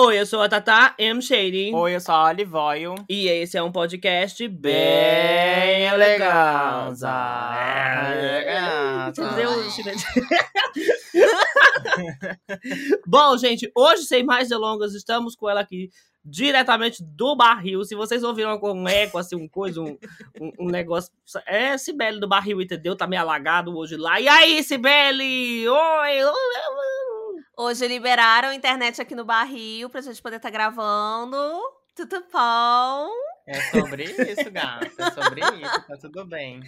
Oi, eu sou a Tata M. Shady. Oi, eu sou a Olivoio. E esse é um podcast bem. Entendeu? Bom, gente, hoje, sem mais delongas, estamos com ela aqui diretamente do barril. Se vocês ouviram um eco, assim, um coisa, um, um, um negócio. É Sibeli do barril, entendeu? Tá meio alagado hoje lá. E aí, Sibeli? Oi! Hoje liberaram a internet aqui no barril pra gente poder estar gravando. Tudo bom? É sobre isso, gata. É sobre isso, tá tudo bem.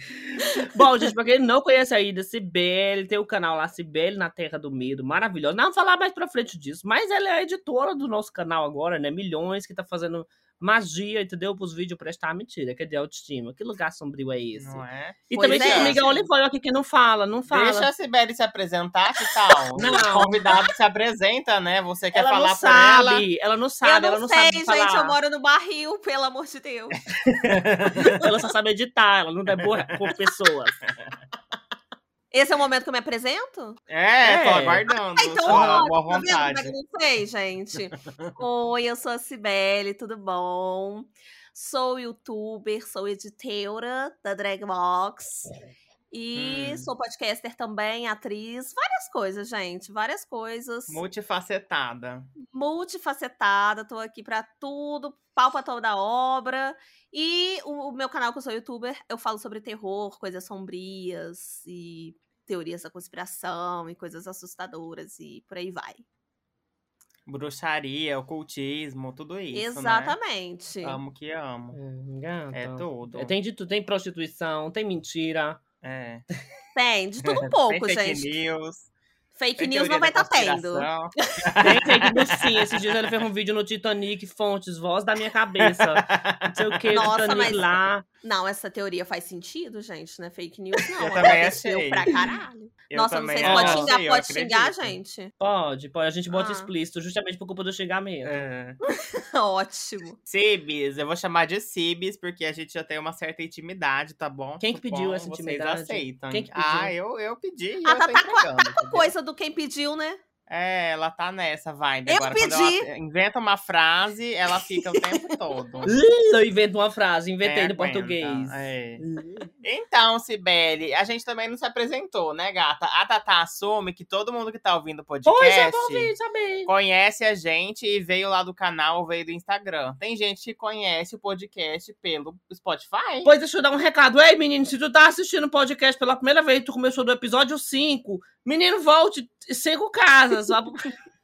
Bom, gente, pra quem não conhece ainda, Cibele, tem o canal lá, Cibele na Terra do Medo, maravilhoso. Não vou falar mais pra frente disso, mas ela é a editora do nosso canal agora, né? Milhões que tá fazendo magia, entendeu? Pros vídeos prestar mentira. Cadê a autoestima? Que lugar sombrio é esse? Não é? E Pois também tem é. a amiga Olivoio aqui que não fala, não fala. Deixa a Sibeli se apresentar, que tal? Não. O convidado se apresenta, né? Você quer ela falar não por ela? sabe, ela não sabe, eu ela não, não sei, sabe gente. falar. Eu moro no barril, pelo amor de Deus. Ela só sabe editar, ela não é boa com pessoas. Esse é o momento que eu me apresento? É, tô É. aguardando. Ah, então, sua ó, boa tá vendo como é vontade. que não sei, gente? Oi, eu sou a Cibele, tudo bom? Sou youtuber, sou editora da Dragbox. E Hum. sou podcaster também, atriz, várias coisas, gente, várias coisas. Multifacetada. multifacetada, tô aqui pra tudo, pau pra toda obra. E o, o meu canal, que eu sou youtuber, eu falo sobre terror, coisas sombrias e teorias da conspiração e coisas assustadoras e por aí vai. Bruxaria, ocultismo, tudo isso, né? Exatamente. Amo que amo. Gata. É tudo. Tem de tudo, tem prostituição, tem mentira. É. Tem, de tudo um pouco, Tem fake gente. news. Fake tem news não vai estar tendo. conspiração. Tem fake news sim. Esses dias ele fez um vídeo no Titanic, fontes, voz da minha cabeça. Não sei o que, Nossa, Titanic mas- lá. Não, essa teoria faz sentido, gente, não é fake news, não. Eu também achei. pra caralho. Eu Nossa, não sei se pode xingar, eu pode xingar, gente. Pode, pode. A gente bota Ah. explícito, justamente por culpa do xingamento. É. Ótimo. Cibis, eu vou chamar de Cibis porque a gente já tem uma certa intimidade, tá bom? Quem que pediu Suponho essa vocês intimidade? aceitam. Quem que Ah, pediu? eu, eu pedi e Ah, eu tá, tá com a- entregando, A entendeu? coisa do quem pediu, né? É, ela tá nessa vibe Eu agora. Pedi. ela inventa uma frase, ela fica o tempo todo. Eu invento uma frase, inventei É, no português. é. Então, Cibele, a gente também não se apresentou, né, gata? A Tatá assume que todo mundo que tá ouvindo o podcast Pois é, bom ouvir, saber. conhece a gente e veio lá do canal, veio do Instagram. Tem gente que conhece o podcast pelo Spotify. Pois deixa eu dar um recado. Ei, menino, se tu tá assistindo o podcast pela primeira vez, tu começou do episódio 5, menino, volte cinco casas.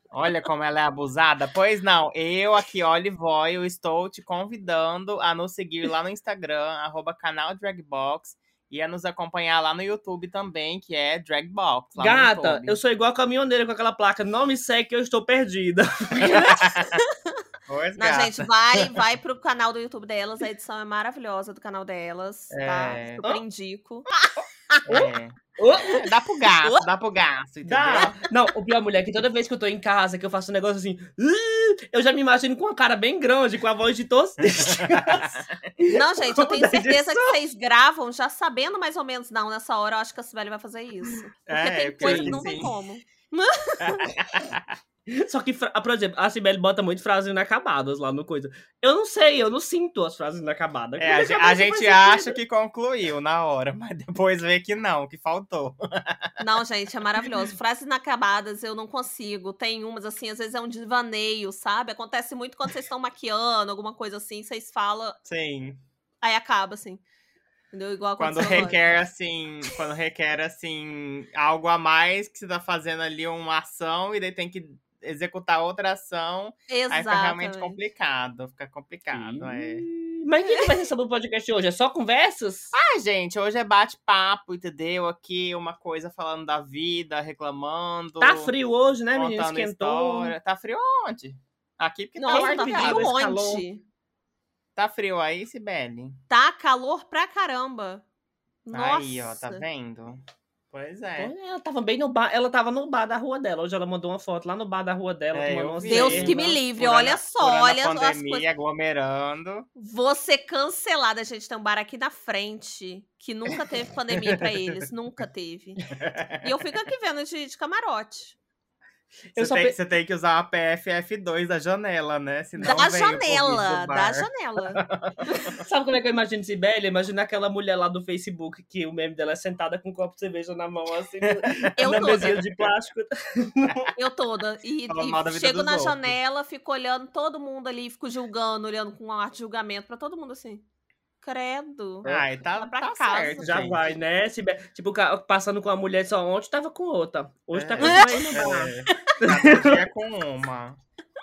Olha como ela é abusada. Pois não, eu aqui, Olivoy, eu estou te convidando a nos seguir lá no Instagram, arroba canal Dragbox, e a nos acompanhar lá no YouTube também, que é Dragbox. Gata, eu sou igual a caminhoneira com aquela placa. Não me segue que eu estou perdida. Pois, Não, gente, vai, vai pro canal do YouTube delas. A edição é maravilhosa do canal delas, tá? É. Super indico. É. É, Dá pro gasto, dá pro gasto, entendeu? Dá. Não, o pior, mulher, é que toda vez que eu tô em casa, que eu faço um negócio assim, eu já me imagino com uma cara bem grande, com a voz de tosse. Não, gente, eu tenho certeza que vocês gravam já sabendo mais ou menos. Não, nessa hora eu acho que a Sibeli vai fazer isso. Porque É, tem eu coisa que não tem como. Só que, fra- por exemplo, a Sibeli bota muito frases inacabadas lá no coisa. Eu não sei, eu não sinto as frases inacabadas. É, a, faz gente sentido? acha que concluiu na hora, mas depois vê que não, que faltou. Não, gente, é maravilhoso. Frases inacabadas eu não consigo. Tem umas, assim, às vezes é um devaneio, sabe? Acontece muito quando vocês estão maquiando, alguma coisa assim, vocês falam, Sim. aí acaba, assim. Entendeu? Igual Quando aconteceu agora. requer, assim, quando requer, assim, algo a mais, que você tá fazendo ali uma ação e daí tem que executar outra ação, aí fica realmente Exatamente. complicado, fica complicado, é. Mas o que, que vai ser sobre o podcast hoje? É só conversas? Ah, gente, hoje é bate-papo, entendeu? Aqui uma coisa falando da vida, reclamando. Tá frio hoje, né, menino? Esquentou. história. Tá frio onde? Aqui porque Nossa, tá tá frio onde? Tá frio aí, Sibeli? Tá calor pra caramba. Nossa. Aí, ó, tá vendo? Pois é. Ela tava bem no bar, ela tava no bar da rua dela. Hoje ela mandou uma foto lá no bar da rua dela, É. Deus cerveja. que me livre, Furando- olha só, olha a as pandemia, coisas. aglomerando. Vou ser cancelada. Gente tem um bar aqui na frente que nunca teve pandemia pra eles. Nunca teve. E eu fico aqui vendo de, de camarote. Você tem, pe- tem que usar a PFF2 da janela, né? Senão Da janela, da janela. Sabe como é que eu imagino Sibeli? Imagina aquela mulher lá do Facebook que o meme dela é sentada com um copo de cerveja na mão, assim, Eu na mesinha de plástico. Eu toda. E, e chego na outros. janela, fico olhando todo mundo ali, fico julgando, olhando com um ar de julgamento pra todo mundo assim. Credo. Ai, tá, pra tá casa. certo, Já gente. vai, né? Sibeli? Tipo, passando com uma mulher só ontem, tava com outra. Hoje tá É. com uma aí no bar. É, dia com uma.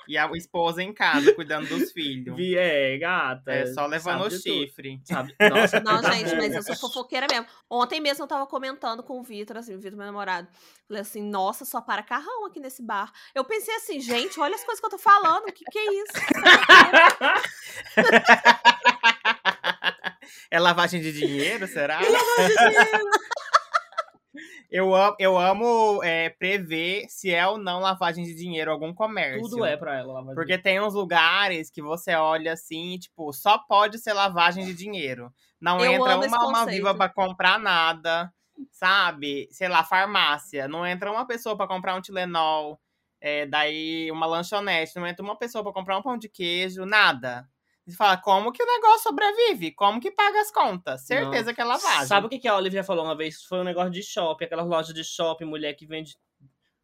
E a esposa em casa, cuidando dos filhos. Vi- É, gata. É só levando o chifre. Sabe? Nossa, Não, tá gente, mas eu sou fofoqueira mesmo. Ontem mesmo eu tava comentando com o Vitor, assim, o Vitor, meu namorado. Falei assim, nossa, só para carrão aqui nesse bar. Eu pensei assim, gente, olha as coisas que eu tô falando, o que que é isso? É lavagem de dinheiro, será? Eu amo, eu amo é, prever se é ou não lavagem de dinheiro algum comércio. Tudo é pra ela. vai Porque tem uns lugares que você olha assim, tipo, só pode ser lavagem de dinheiro. Não Eu entra uma alma viva pra comprar nada, sabe? Sei lá, farmácia. Não entra uma pessoa pra comprar um Tilenol, é, daí uma lanchonete. Não entra uma pessoa pra comprar um pão de queijo, nada. Você fala, como que o negócio sobrevive? Como que paga as contas? Certeza que é lavagem. Sabe o que, que a Olivia falou uma vez? Foi um negócio de shopping, aquelas lojas de shopping, mulher que vende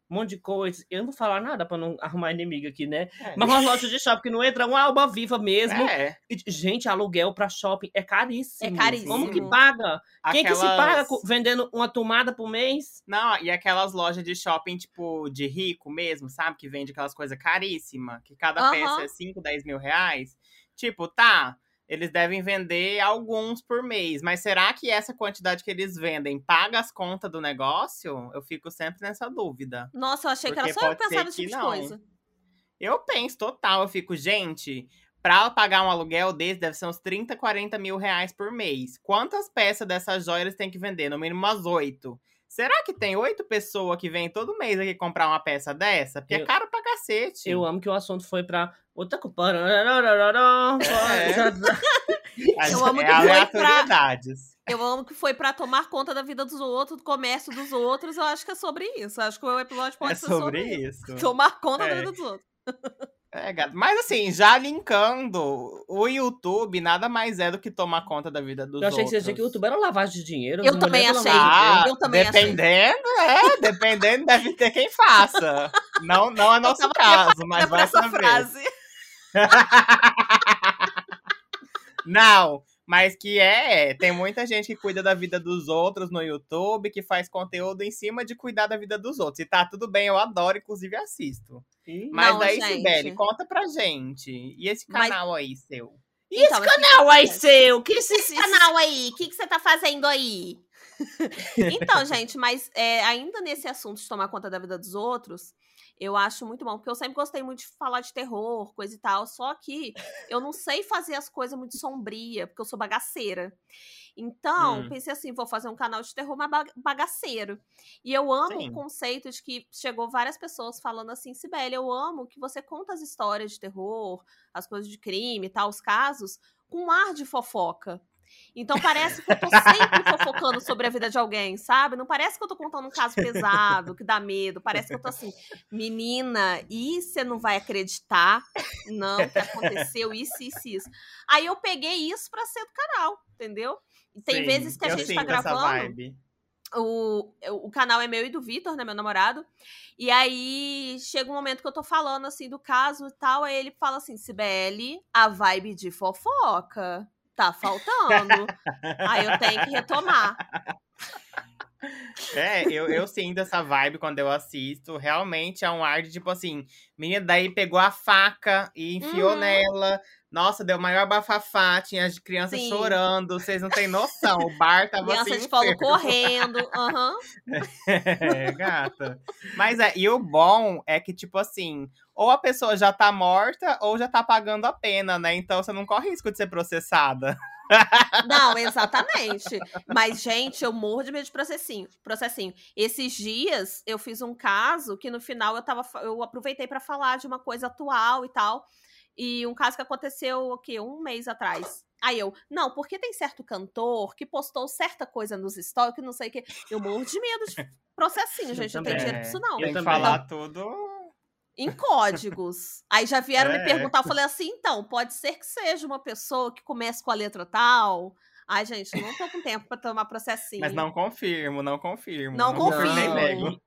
um monte de coisa. Eu não vou falar nada pra não arrumar inimigo aqui, né? É. Mas uma loja de shopping que não entra uma alma viva mesmo. É, E, Gente, aluguel pra shopping é caríssimo. É caríssimo. Como que paga? Quem que se aquelas- paga vendendo uma tomada por mês? Não, e aquelas lojas de shopping, tipo, de rico mesmo, sabe? Que vende aquelas coisas caríssimas, que cada peça é 5, 10 mil reais. Tipo, tá, eles devem vender alguns por mês, mas será que essa quantidade que eles vendem paga as contas do negócio? Eu fico sempre nessa dúvida. Nossa, eu achei que Porque era só eu pensar nesse que tipo de não. coisa. Eu penso total, eu fico, gente, pra pagar um aluguel desse deve ser uns 30, 40 mil reais por mês. Quantas peças dessas joias eles têm que vender? No mínimo umas oito. Será que tem oito pessoas que vêm todo mês aqui comprar uma peça dessa? Porque é Eu- caro pra cacete. Eu amo que o assunto foi pra outra culpa. As- eu amo é que foi pra-. Eu amo que foi pra tomar conta da vida dos outros, do comércio dos outros. Eu acho que é sobre isso. Eu acho que o episódio pode É ser sobre sobre isso. Tomar conta da É. vida dos outros. É, gato. Mas assim, já linkando, o YouTube nada mais é do que tomar conta da vida dos Eu achei que outros. você achei que o YouTube era lavagem de dinheiro. Eu as também achei. lavagem de dinheiro. Ah, Eu também achei. dependendo, é, dependendo, deve ter quem faça. Não, não é nosso caso, mas É vai essa saber. frase. Não, mas que é, tem muita gente que cuida da vida dos outros no YouTube, que faz conteúdo em cima de cuidar da vida dos outros. E tá tudo bem, eu adoro, inclusive assisto. Ih, Mas Não, gente. Sibeli, conta pra gente. E esse Mas- canal aí, seu? E esse Então, mas canal aí seu? Que esse, Esse canal aí, o que, que você tá fazendo aí? então, gente, mas é, ainda nesse assunto de tomar conta da vida dos outros, eu acho muito bom, porque eu sempre gostei muito de falar de terror, coisa e tal, só que eu não sei fazer as coisas muito sombria, porque eu sou bagaceira. Então, Hum. pensei assim, vou fazer um canal de terror, mas ba- bagaceiro. E eu amo Sim. o conceito de que chegou várias pessoas falando assim, Sibeli, eu amo que você conta as histórias de terror, as coisas de crime e tal, os casos, com um ar de fofoca. Então parece que eu tô sempre fofocando sobre a vida de alguém, sabe? Não parece que eu tô contando um caso pesado, que dá medo. Parece que eu tô assim, menina, e você não vai acreditar? Não, que aconteceu isso, isso, isso. Aí eu peguei isso pra ser do canal, entendeu? E tem Sim, vezes que a gente tá gravando o, o canal é meu e do Vitor, né, meu namorado. E aí chega um momento que eu tô falando assim do caso e tal, aí ele fala assim: Sibeli, a vibe de fofoca tá faltando. aí eu tenho que retomar. É, eu, eu sinto essa vibe quando eu assisto. Realmente é um ar de tipo assim, menina daí pegou a faca e enfiou Uhum. nela. Nossa, deu maior bafafá, tinha as crianças Sim. chorando, vocês não têm noção. O bar tava Criança assim. de polo correndo. Aham. É, gata. Mas é, e o bom é que, tipo assim, ou a pessoa já tá morta ou já tá pagando a pena, né? Então você não corre risco de ser processada. Não, exatamente. Mas, gente, eu morro de medo de processinho. processinho. Esses dias eu fiz um caso que no final eu tava. Eu aproveitei pra falar de uma coisa atual e tal. E um caso que aconteceu o quê? Um mês atrás. Aí eu, não, porque tem certo cantor que postou certa coisa nos stories, que não sei o que. Eu morro de medo de processinho, gente. Não tem dinheiro pra isso, não. Tem que falar tudo. Em códigos. Aí já vieram me É. perguntar, eu falei assim, então, pode ser que seja uma pessoa que comece com a letra tal. Ai, gente, não tô com tempo pra tomar processinho. Mas não confirmo, não confirmo. Não confirmo nem confirmo. nego.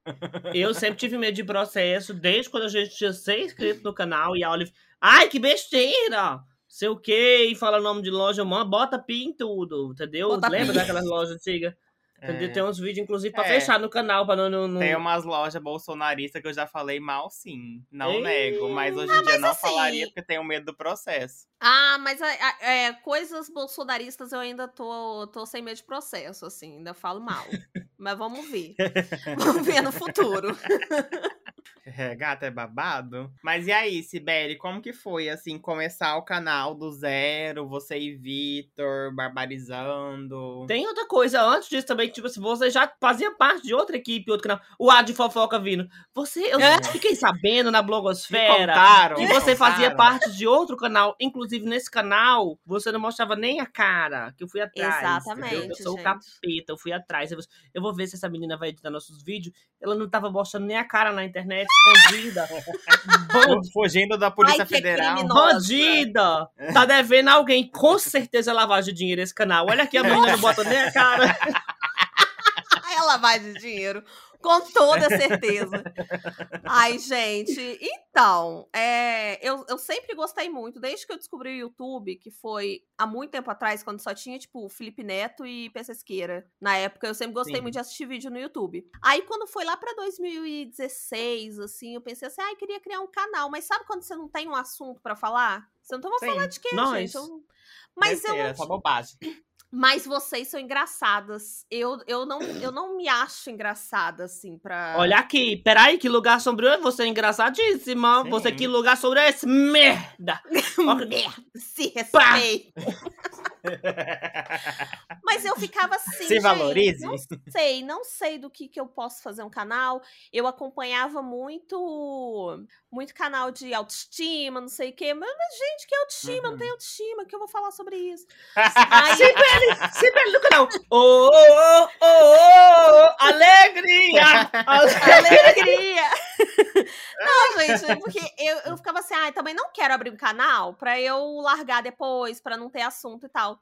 Eu sempre tive medo de processo, desde quando a gente tinha seis inscritos no canal e a Olive. Ai, que besteira! Sei o quê, e fala nome de loja, mano, bota pi em tudo, entendeu? Bota Lembra pi. daquelas lojas antigas? Entendeu? É. Tem uns vídeos, inclusive, pra É. fechar no canal, pra não. não, não... Tem umas lojas bolsonaristas que eu já falei mal, sim. Não Ei. nego. Mas hoje em dia não assim- falaria porque tenho medo do processo. Ah, mas é, coisas bolsonaristas eu ainda tô, tô sem medo de processo, assim, ainda falo mal. mas vamos ver. Vamos ver no futuro. É, gata, é babado. Mas e aí, Sibeli, como que foi, assim, começar o canal do zero, você e Vitor, barbarizando? Tem outra coisa antes disso também, que, tipo assim, você já fazia parte de outra equipe, outro canal. O A de fofoca vindo. Você, eu É? fiquei sabendo na blogosfera. contaram, Que você fazia parte de outro canal. Inclusive, nesse canal, você não mostrava nem a cara. Que eu fui atrás. Exatamente, entendeu? Eu sou o gente. capeta, eu fui atrás. Eu, eu vou ver se essa menina vai editar nossos vídeos. Ela não tava mostrando nem a cara na internet, escondida. Fugindo da Polícia Ai, que Federal. criminosa. Bandida! Tá devendo alguém, com certeza, lavagem de dinheiro esse canal. Olha aqui, a menina não bota nem a cara. A lavagem de dinheiro. Com toda certeza. Ai, gente. Então, é, eu, eu sempre gostei muito, desde que eu descobri o YouTube, que foi há muito tempo atrás, quando só tinha, tipo, Felipe Neto e Pesqueira. Na época, eu sempre gostei Sim. muito de assistir vídeo no YouTube. Aí, quando foi lá pra 2016, assim, eu pensei assim, ai, queria criar um canal. Mas sabe quando você não tem um assunto pra falar? Você não tem, vou Sim. falar de quê, Nós. gente? Eu- Mas eu Besteira, não só bobagem. Mas vocês são engraçadas. Eu, eu, não, eu não me acho engraçada, assim, pra. Olha aqui, peraí, que lugar sombrio é você engraçadíssima. Sim. Você que lugar sombrio é esse merda. Merda, se respeita. Mas eu ficava assim. Se gente, valorize. Não sei, não sei do que, que eu posso fazer um canal. Eu acompanhava muito muito canal de autoestima, não sei o quê. Mas, mas, gente, que autoestima? Uhum. Não tem autoestima, que eu vou falar sobre isso. Aí, Sibeli, Sibeli do canal. Ô, ô, ô, ô, alegria! Alegria! não, gente, porque eu, eu ficava assim, ah, também não quero abrir um canal pra eu largar depois, pra não ter assunto e tal.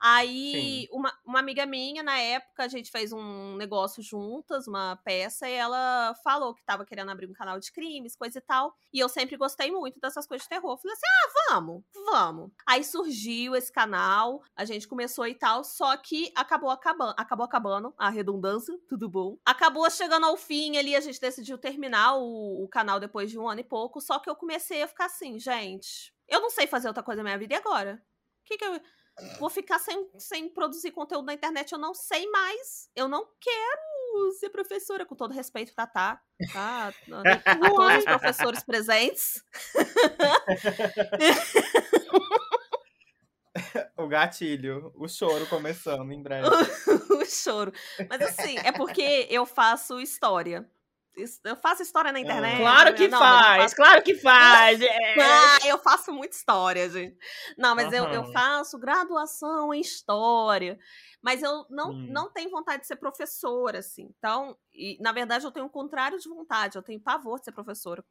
Aí, uma, uma amiga minha, na época, a gente fez um negócio juntas, uma peça, e ela falou que tava querendo abrir um canal de crimes, coisa e tal. E eu sempre gostei muito dessas coisas de terror. Eu Falei assim: ah, vamos, vamos. Aí surgiu esse canal, a gente começou e tal, só que acabou acabando, acabou acabando, a redundância, tudo bom. Acabou chegando ao fim ali, a gente decidiu terminar o, o canal depois de um ano e pouco, só que eu comecei a ficar assim, gente, eu não sei fazer outra coisa na minha vida e agora? O que que eu vou ficar sem, sem produzir conteúdo na internet, eu não sei mais. Eu não quero ser professora, com todo respeito, Tatá. Tá? Todos os professores presentes. o gatilho, o choro começando em breve. o choro. Mas assim, é porque eu faço história. Eu faço história na internet. Claro que não, mas eu faz, faço- claro que faz. é. Ah, eu faço muita história, gente. Não, mas eu, eu Aham. faço graduação em história. Mas eu não, Hum. não tenho vontade de ser professora, assim. Então, e, na verdade, eu tenho o contrário de vontade. Eu tenho pavor de ser professora.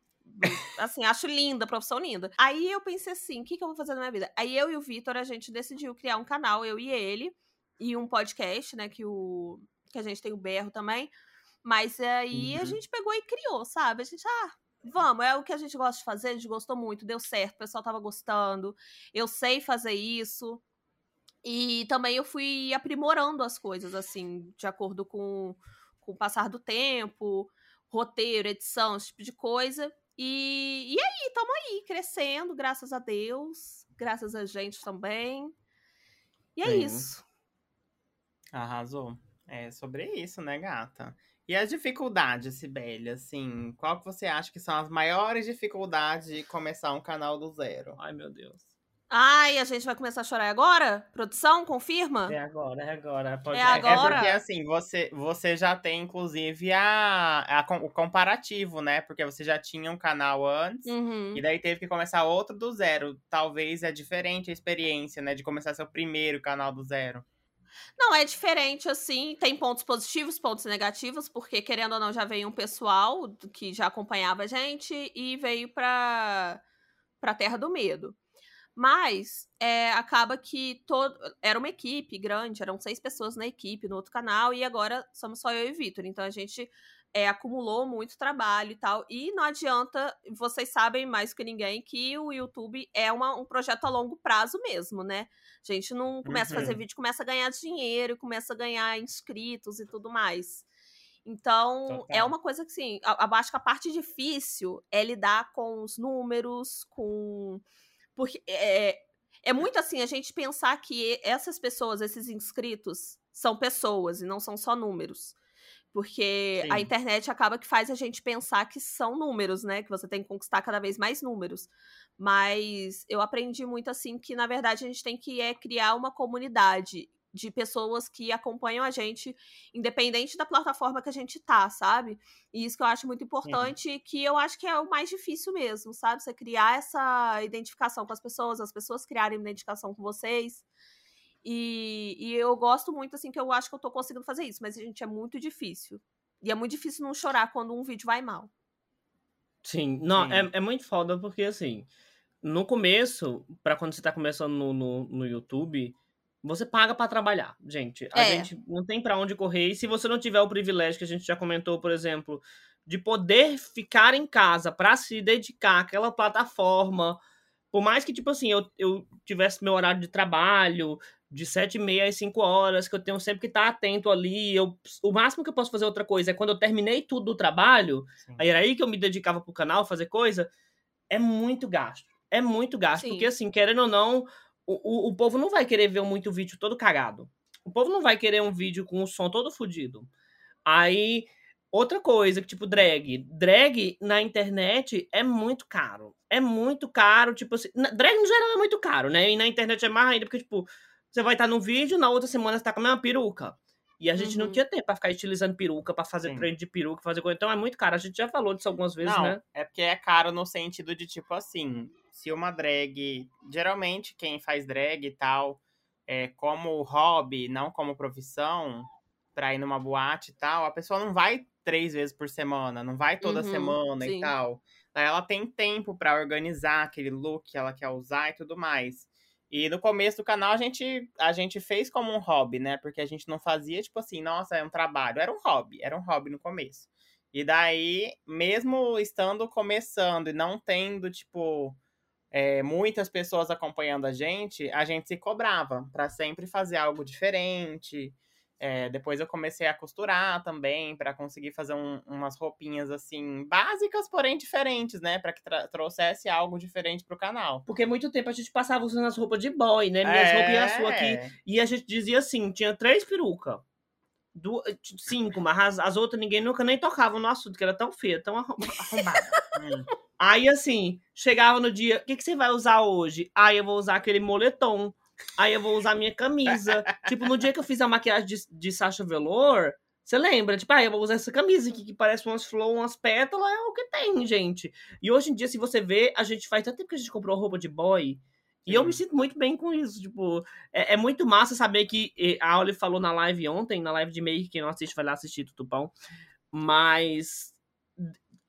Assim, acho linda, profissão linda. Aí eu pensei assim, o que, que eu vou fazer na minha vida? Aí eu e o Vitor, a gente decidiu criar um canal, eu e ele, e um podcast, né, que, o, que a gente tem o Berro também. Mas aí a Uhum. gente pegou e criou, sabe? A gente, ah, vamos, é o que a gente gosta de fazer, a gente gostou muito, deu certo, o pessoal tava gostando, eu sei fazer isso. E também eu fui aprimorando as coisas, assim, de acordo com, com o passar do tempo, roteiro, edição, esse tipo de coisa. E, e aí, tamo aí, crescendo, graças a Deus, graças a gente também. E é Sim. isso. Arrasou. É sobre isso, né, gata? E as dificuldades, Sibeli, assim, qual que você acha que são as maiores dificuldades de começar um canal do zero? Ai, meu Deus. Ai, a gente vai começar a chorar agora? Produção, confirma? É agora, é agora. Pode... É É agora? porque assim, você, você já tem, inclusive, a, a com- o comparativo, né? Porque você já tinha um canal antes. Uhum. E daí teve que começar outro do zero. Talvez é diferente a experiência, né? De começar seu primeiro canal do zero. Não, é diferente, assim. Tem pontos positivos, pontos negativos, porque, querendo ou não, já veio um pessoal que já acompanhava a gente e veio pra, pra Terra do Medo. Mas é, acaba que todo. Era uma equipe grande, eram seis pessoas na equipe no outro canal, e agora somos só eu e Vitor. Então a gente é, acumulou muito trabalho e tal. E não adianta, vocês sabem mais que ninguém que o YouTube é uma- um projeto a longo prazo mesmo, né? A gente não começa a fazer Uhum. vídeo, começa a ganhar dinheiro, começa a ganhar inscritos e tudo mais. Então, é Total. uma coisa que, sim, acho que a parte difícil é lidar com os números, com. Porque é, é muito assim, a gente pensar que essas pessoas, esses inscritos, são pessoas e não são só números. Porque a Sim. internet acaba que faz a gente pensar que são números, né? Que você tem que conquistar cada vez mais números. Mas eu aprendi muito assim que, na verdade, a gente tem que é, criar uma comunidade de pessoas que acompanham a gente, independente da plataforma que a gente tá, sabe? E isso que eu acho muito importante, que eu acho que é o mais difícil mesmo, sabe? Você criar essa identificação com as pessoas, as pessoas criarem identificação com vocês. E, e eu gosto muito, assim, que eu acho que eu tô conseguindo fazer isso, mas, gente, é muito difícil. E é muito difícil não chorar quando um vídeo vai mal. Sim, não, Sim. É, é muito foda porque, assim, no começo, pra quando você tá começando no, no, no YouTube, você paga pra trabalhar, gente. A É. gente não tem pra onde correr. E se você não tiver o privilégio que a gente já comentou, por exemplo, de poder ficar em casa pra se dedicar àquela plataforma, por mais que, tipo assim, eu, eu tivesse meu horário de trabalho de sete e meia às 5 horas, que eu tenho sempre que estar atento ali. Eu, o máximo que eu posso fazer outra coisa é quando eu terminei tudo do trabalho, Sim. Aí era aí que eu me dedicava pro canal, fazer coisa. É muito gasto. É muito gasto. Sim. Porque, assim, querendo ou não, o, o, o povo não vai querer ver muito vídeo todo cagado. O povo não vai querer um vídeo com o som todo fodido. Aí, outra coisa, que tipo, drag. Drag na internet é muito caro. É muito caro, tipo assim. na- Drag no geral é muito caro, né? E na internet é mais ainda, porque, tipo, você vai estar no vídeo, na outra semana você tá com a mesma peruca. E a gente não Uhum. tinha tempo pra ficar estilizando peruca, pra fazer Sim. treino de peruca, fazer coisa. Então é muito caro. A gente já falou disso algumas vezes, Não, né? é porque é caro no sentido de, tipo assim, se uma drag. Geralmente, quem faz drag e tal, é, como hobby, não como profissão, pra ir numa boate e tal, a pessoa não vai três vezes por semana, não vai toda Uhum, semana sim. e tal. Ela tem tempo pra organizar aquele look que ela quer usar e tudo mais. E no começo do canal a gente, a gente fez como um hobby, né? Porque a gente não fazia, tipo assim, nossa, é um trabalho. Era um hobby, era um hobby no começo. E daí, mesmo estando começando e não tendo, tipo, é, muitas pessoas acompanhando a gente, a gente se cobrava pra sempre fazer algo diferente. É, depois eu comecei a costurar também pra conseguir fazer um- umas roupinhas assim básicas, porém diferentes, né? Pra que trouxesse algo diferente pro canal. Porque muito tempo a gente passava usando as roupas de boy, né? Minhas roupas e a sua aqui. É, E a gente dizia assim: tinha três perucas. Du- cinco, mas as, as outras ninguém nunca nem tocava no assunto, que era tão feia, tão arrom- arrombada. hum, Aí, assim, chegava no dia, o que, que você vai usar hoje? Aí eu vou usar aquele moletom. Aí eu vou usar minha camisa. tipo, no dia que eu fiz a maquiagem de, de Sasha Velour, você lembra? Tipo, ah, eu vou usar essa camisa aqui que parece umas flores, umas pétalas, é o que tem, gente. E hoje em dia, se você vê, a gente faz tanto tempo que a gente comprou roupa de boy. E eu me sinto muito bem com isso. Tipo, é, é muito massa saber que a Olive falou na live ontem, na live de make, quem não assiste vai lá assistir Tutupão. Mas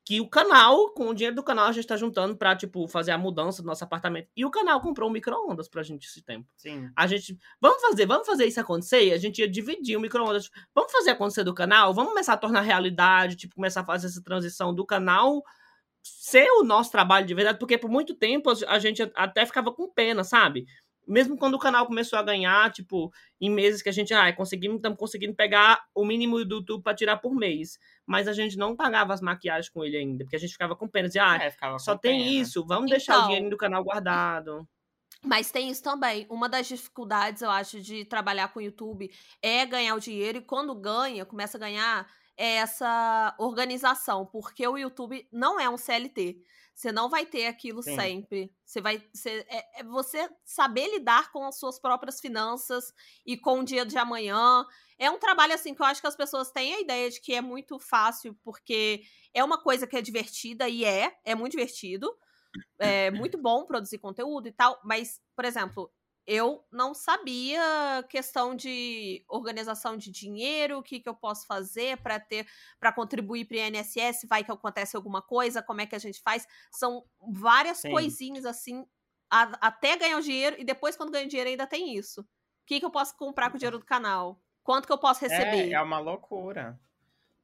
que o canal, com o dinheiro do canal, a gente tá juntando pra, tipo, fazer a mudança do nosso apartamento. E o canal comprou um micro-ondas pra gente esse tempo. sim. A gente, vamos fazer, vamos fazer isso acontecer? A gente ia dividir o micro-ondas. Vamos fazer acontecer do canal? Vamos começar a tornar realidade, tipo, começar a fazer essa transição do canal ser o nosso trabalho de verdade, porque por muito tempo a gente até ficava com pena, sabe? Mesmo quando o canal começou a ganhar, tipo, em meses que a gente, ah, conseguimos, estamos conseguindo pegar o mínimo do YouTube para tirar por mês. Mas a gente não pagava as maquiagens com ele ainda, porque a gente ficava com pena, dizia, ah, É, só tem pena. isso, vamos deixar o Então. dinheiro do canal guardado. Mas tem isso também. Uma das dificuldades, eu acho, de trabalhar com o YouTube é ganhar o dinheiro. E quando ganha, começa a ganhar, essa organização, porque o YouTube não é um CLT. Você não vai ter aquilo Sim. sempre. Você vai. Você, é, é você saber lidar com as suas próprias finanças e com o dia de amanhã. É um trabalho assim que eu acho que as pessoas têm a ideia de que é muito fácil, porque é uma coisa que é divertida, e é, é muito divertido. É muito bom produzir conteúdo e tal, mas, por exemplo, eu não sabia questão de organização de dinheiro, o que, que eu posso fazer para ter para contribuir para o INSS, vai que acontece alguma coisa, como é que a gente faz? São várias Sim. coisinhas assim, a- até ganhar o dinheiro e depois quando ganho dinheiro ainda tem isso. O que, que eu posso comprar com o dinheiro do canal? Quanto que eu posso receber? É, é uma loucura.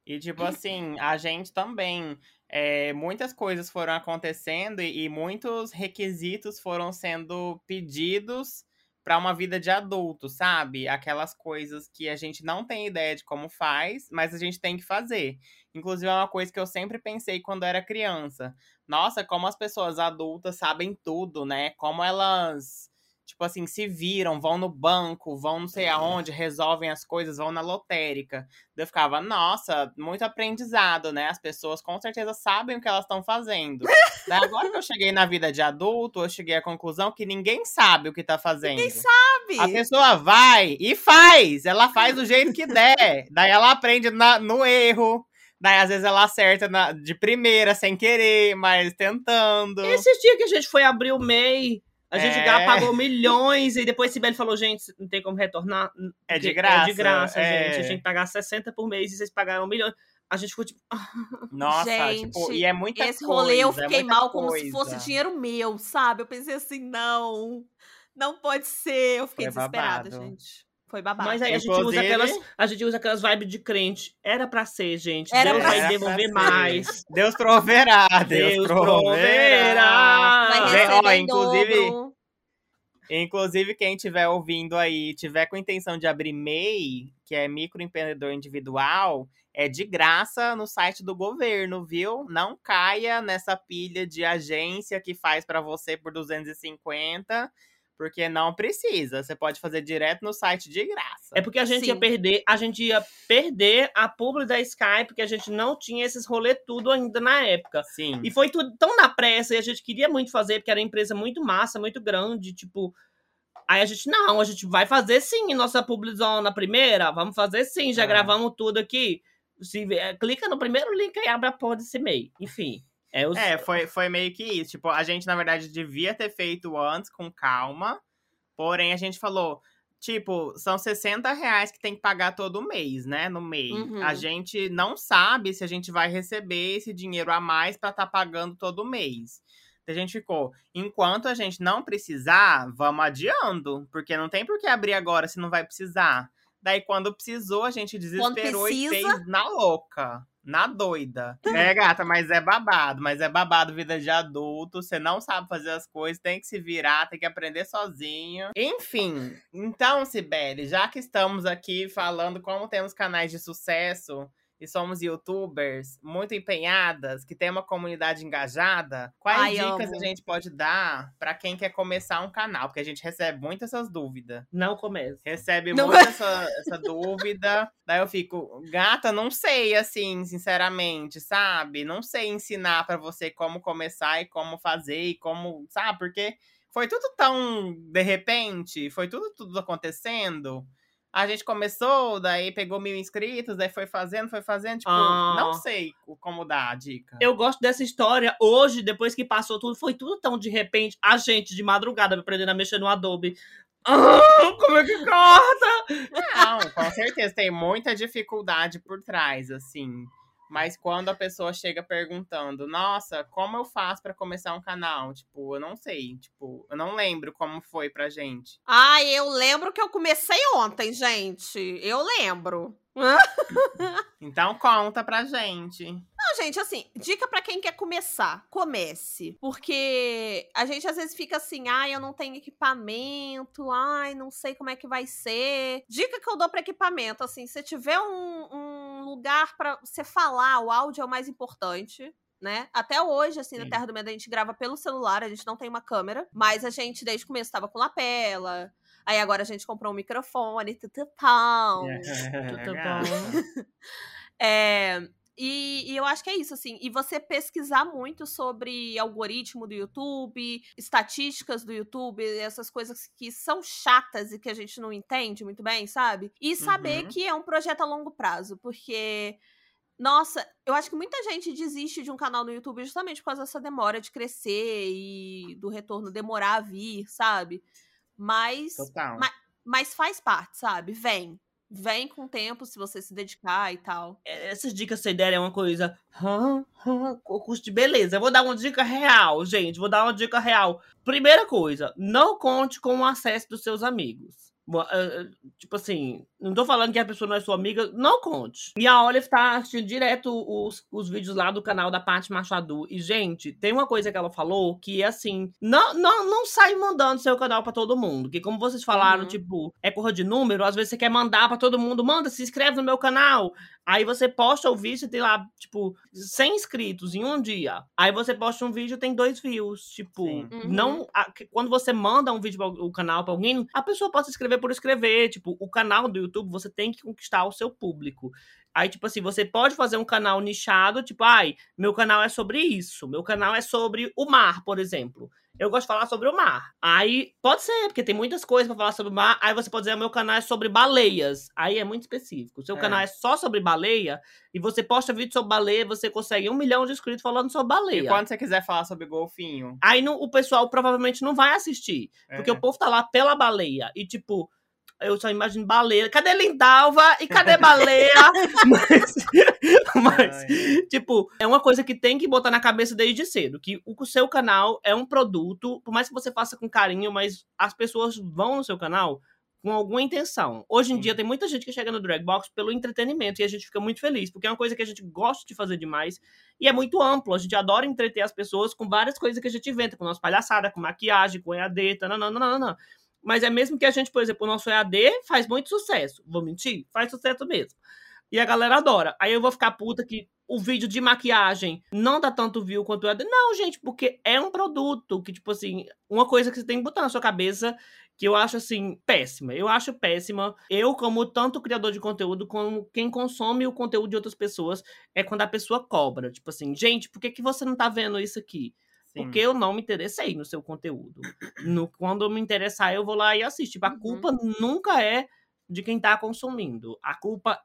E, tipo assim, a gente também. é, muitas coisas foram acontecendo e, e muitos requisitos foram sendo pedidos para uma vida de adulto, sabe? Aquelas coisas que a gente não tem ideia de como faz, mas a gente tem que fazer. Inclusive, é uma coisa que eu sempre pensei quando era criança. Nossa, como as pessoas adultas sabem tudo, né? Como elas tipo assim, se viram, vão no banco, vão não sei aonde, resolvem as coisas, vão na lotérica. Daí Eu ficava, nossa, muito aprendizado, né? As pessoas com certeza sabem o que elas estão fazendo. Daí agora que eu cheguei na vida de adulto, eu cheguei à conclusão que ninguém sabe o que tá fazendo. Ninguém sabe. A pessoa vai e faz, ela faz do jeito que der. Daí ela aprende na- no erro. Daí às vezes ela acerta na- de primeira, sem querer, mas tentando. Esses dias que a gente foi abrir o MEI, a gente É. já pagou milhões e depois Sibeli falou, gente, não tem como retornar. É de porque graça. É de graça, é. gente. A gente tem que pagar 60 por mês e vocês pagaram milhões. A gente ficou tipo, Nossa, Gente, tipo, e é muita Esse coisa. rolê eu é fiquei muita mal como se coisa. fosse dinheiro meu, sabe? Eu pensei assim, não, não pode ser. Eu fiquei Foi desesperada, babado. gente. Foi babado. Mas aí a gente usa Inclusive- aquelas, a gente usa aquelas vibes de crente. Era pra ser, gente. Era Deus pra vai devolver mais. Deus proverá, Deus, Deus proverá. proverá. Ó, inclusive- dobro. Inclusive, quem estiver ouvindo aí, tiver com intenção de abrir MEI, que é microempreendedor individual, é de graça no site do governo, viu? Não caia nessa pilha de agência que faz pra você por 250, porque não precisa. Você pode fazer direto no site de graça. É porque a gente ia Sim. perder, a gente ia perder a publi da Sky, porque a gente não tinha esses rolê tudo ainda na época. Sim. E foi tudo tão na pressa e a gente queria muito fazer, porque era uma empresa muito massa, muito grande, tipo. Aí a gente, não, a gente vai fazer sim nossa publizona primeira, vamos fazer sim, já Ah. gravamos tudo aqui. Se, é, clica no primeiro link e abre a porra desse e-mail. Enfim. É, os, É, foi, foi meio que isso. Tipo, a gente, na verdade, devia ter feito antes, com calma. Porém, a gente falou, tipo, são 60 reais que tem que pagar todo mês, né? No mês. Uhum. A gente não sabe se a gente vai receber esse dinheiro a mais pra estar pagando todo mês. Então, A gente ficou, enquanto a gente não precisar, vamos adiando. Porque não tem por que abrir agora se não vai precisar. Daí, quando precisou, a gente desesperou e precisa. fez na louca. Na doida. É, gata, mas é babado. Mas é babado vida de adulto. Você não sabe fazer as coisas, tem que se virar, tem que aprender sozinho. Enfim, então, Sibeli, já que estamos aqui falando como temos canais de sucesso e somos youtubers muito empenhadas, que tem uma comunidade engajada, quais Ai, dicas amo. a gente pode dar pra quem quer começar um canal? Porque a gente recebe muito essas dúvidas. Não começa. Recebe Não muito essa, essa dúvida. Daí eu fico, gata, não sei, assim, sinceramente, sabe? Não sei ensinar pra você como começar e como fazer e como, sabe? Porque foi tudo tão de repente, foi tudo, tudo acontecendo. A gente começou, daí pegou mil inscritos, daí foi fazendo, foi fazendo, tipo, Ah. não sei o- como dar a dica. Eu gosto dessa história. Hoje, depois que passou tudo, foi tudo tão de repente. A gente, de madrugada, aprendendo a mexer no Adobe. Ah, como é que corta? Não, com certeza tem muita dificuldade por trás, assim. Mas quando a pessoa chega perguntando, nossa, como eu faço pra começar um canal? Tipo, eu não sei. Tipo, eu não lembro como foi pra gente. Ai, eu lembro que eu comecei ontem, gente. Eu lembro. Então conta pra gente. Não, gente, assim, dica pra quem quer começar. Comece. Porque a gente às vezes fica assim, ai, eu não tenho equipamento, ai, não sei como é que vai ser. Dica que eu dou pra equipamento, assim, se tiver um, um lugar pra você falar, o áudio é o mais importante. Né? Até hoje, assim, na Sim. Terra do Medo, a gente grava pelo celular, a gente não tem uma câmera, mas a gente, desde o começo, tava com lapela. Aí agora a gente comprou um microfone, tutupão. Tudo bom. É, e, e, eu acho que é isso, assim. E você pesquisar muito sobre algoritmo do YouTube, estatísticas do YouTube, essas coisas que são chatas e que a gente não entende muito bem, sabe? E saber uhum. que é um projeto a longo prazo, porque. Nossa, eu acho que muita gente desiste de um canal no YouTube justamente por causa dessa demora de crescer e do retorno demorar a vir, sabe? Mas. Total. Mas, mas faz parte, sabe? Vem vem com o tempo se você se dedicar e tal. É, essas dicas que você der é uma coisa. Curso de beleza. Eu vou dar uma dica real, gente. Vou dar uma dica real. Primeira coisa, não conte com o acesso dos seus amigos. Eh, tipo assim, não tô falando que a pessoa não é sua amiga, não conte. E a Olive tá assistindo direto os, os vídeos lá do canal da Paty Machado. E, gente, tem uma coisa que ela falou que é assim: não, não, não sai mandando seu canal para todo mundo. Que, como vocês falaram, uhum. tipo, é corra de número, às vezes você quer mandar para todo mundo, manda, se inscreve no meu canal. Aí você posta o vídeo e tem lá, tipo, 100 inscritos em um dia. Aí você posta um vídeo tem dois views. Tipo, uhum. não. A, quando você manda um vídeo para o canal para alguém, a pessoa pode se inscrever por escrever. Tipo, o canal do YouTube você tem que conquistar o seu público. Aí, tipo assim, você pode fazer um canal nichado, tipo, ai, meu canal é sobre isso, meu canal é sobre o mar, por exemplo eu gosto de falar sobre o mar. Aí pode ser, porque tem muitas coisas para falar sobre o mar. Aí você pode dizer: meu canal é sobre baleias. Aí é muito específico. O seu é. canal é só sobre baleia e você posta vídeo sobre baleia, você consegue um milhão de inscritos falando sobre baleia. E quando você quiser falar sobre golfinho? Aí o pessoal provavelmente não vai assistir. É. Porque o povo tá lá pela baleia. E tipo eu só imagino baleia. Cadê Lindalva? E cadê baleia? mas, mas tipo, é uma coisa que tem que botar na cabeça desde cedo. Que o seu canal é um produto, por mais que você faça com carinho, mas as pessoas vão no seu canal com alguma intenção. Hoje em Sim. dia tem muita gente que chega no Dragbox pelo entretenimento e a gente fica muito feliz, porque é uma coisa que a gente gosta de fazer demais e é muito amplo. A gente adora entreter as pessoas com várias coisas que a gente inventa, com nossa palhaçada, com maquiagem, com EAD, tananana. Mas é mesmo que a gente, por exemplo, o nosso EAD faz muito sucesso. Vou mentir? Faz sucesso mesmo. E a galera adora. Aí eu vou ficar puta que o vídeo de maquiagem não dá tanto view quanto o EAD. Não, gente, porque é um produto que, tipo assim, uma coisa que você tem que botar na sua cabeça que eu acho assim péssima. Eu acho péssima. Eu, como tanto criador de conteúdo, como quem consome o conteúdo de outras pessoas, é quando a pessoa cobra. Tipo assim, gente, por que, que você não tá vendo isso aqui? Porque eu não me interessei no seu conteúdo. No, quando eu me interessar, eu vou lá e assisto. Tipo, a uhum. culpa nunca é de quem tá consumindo. A culpa,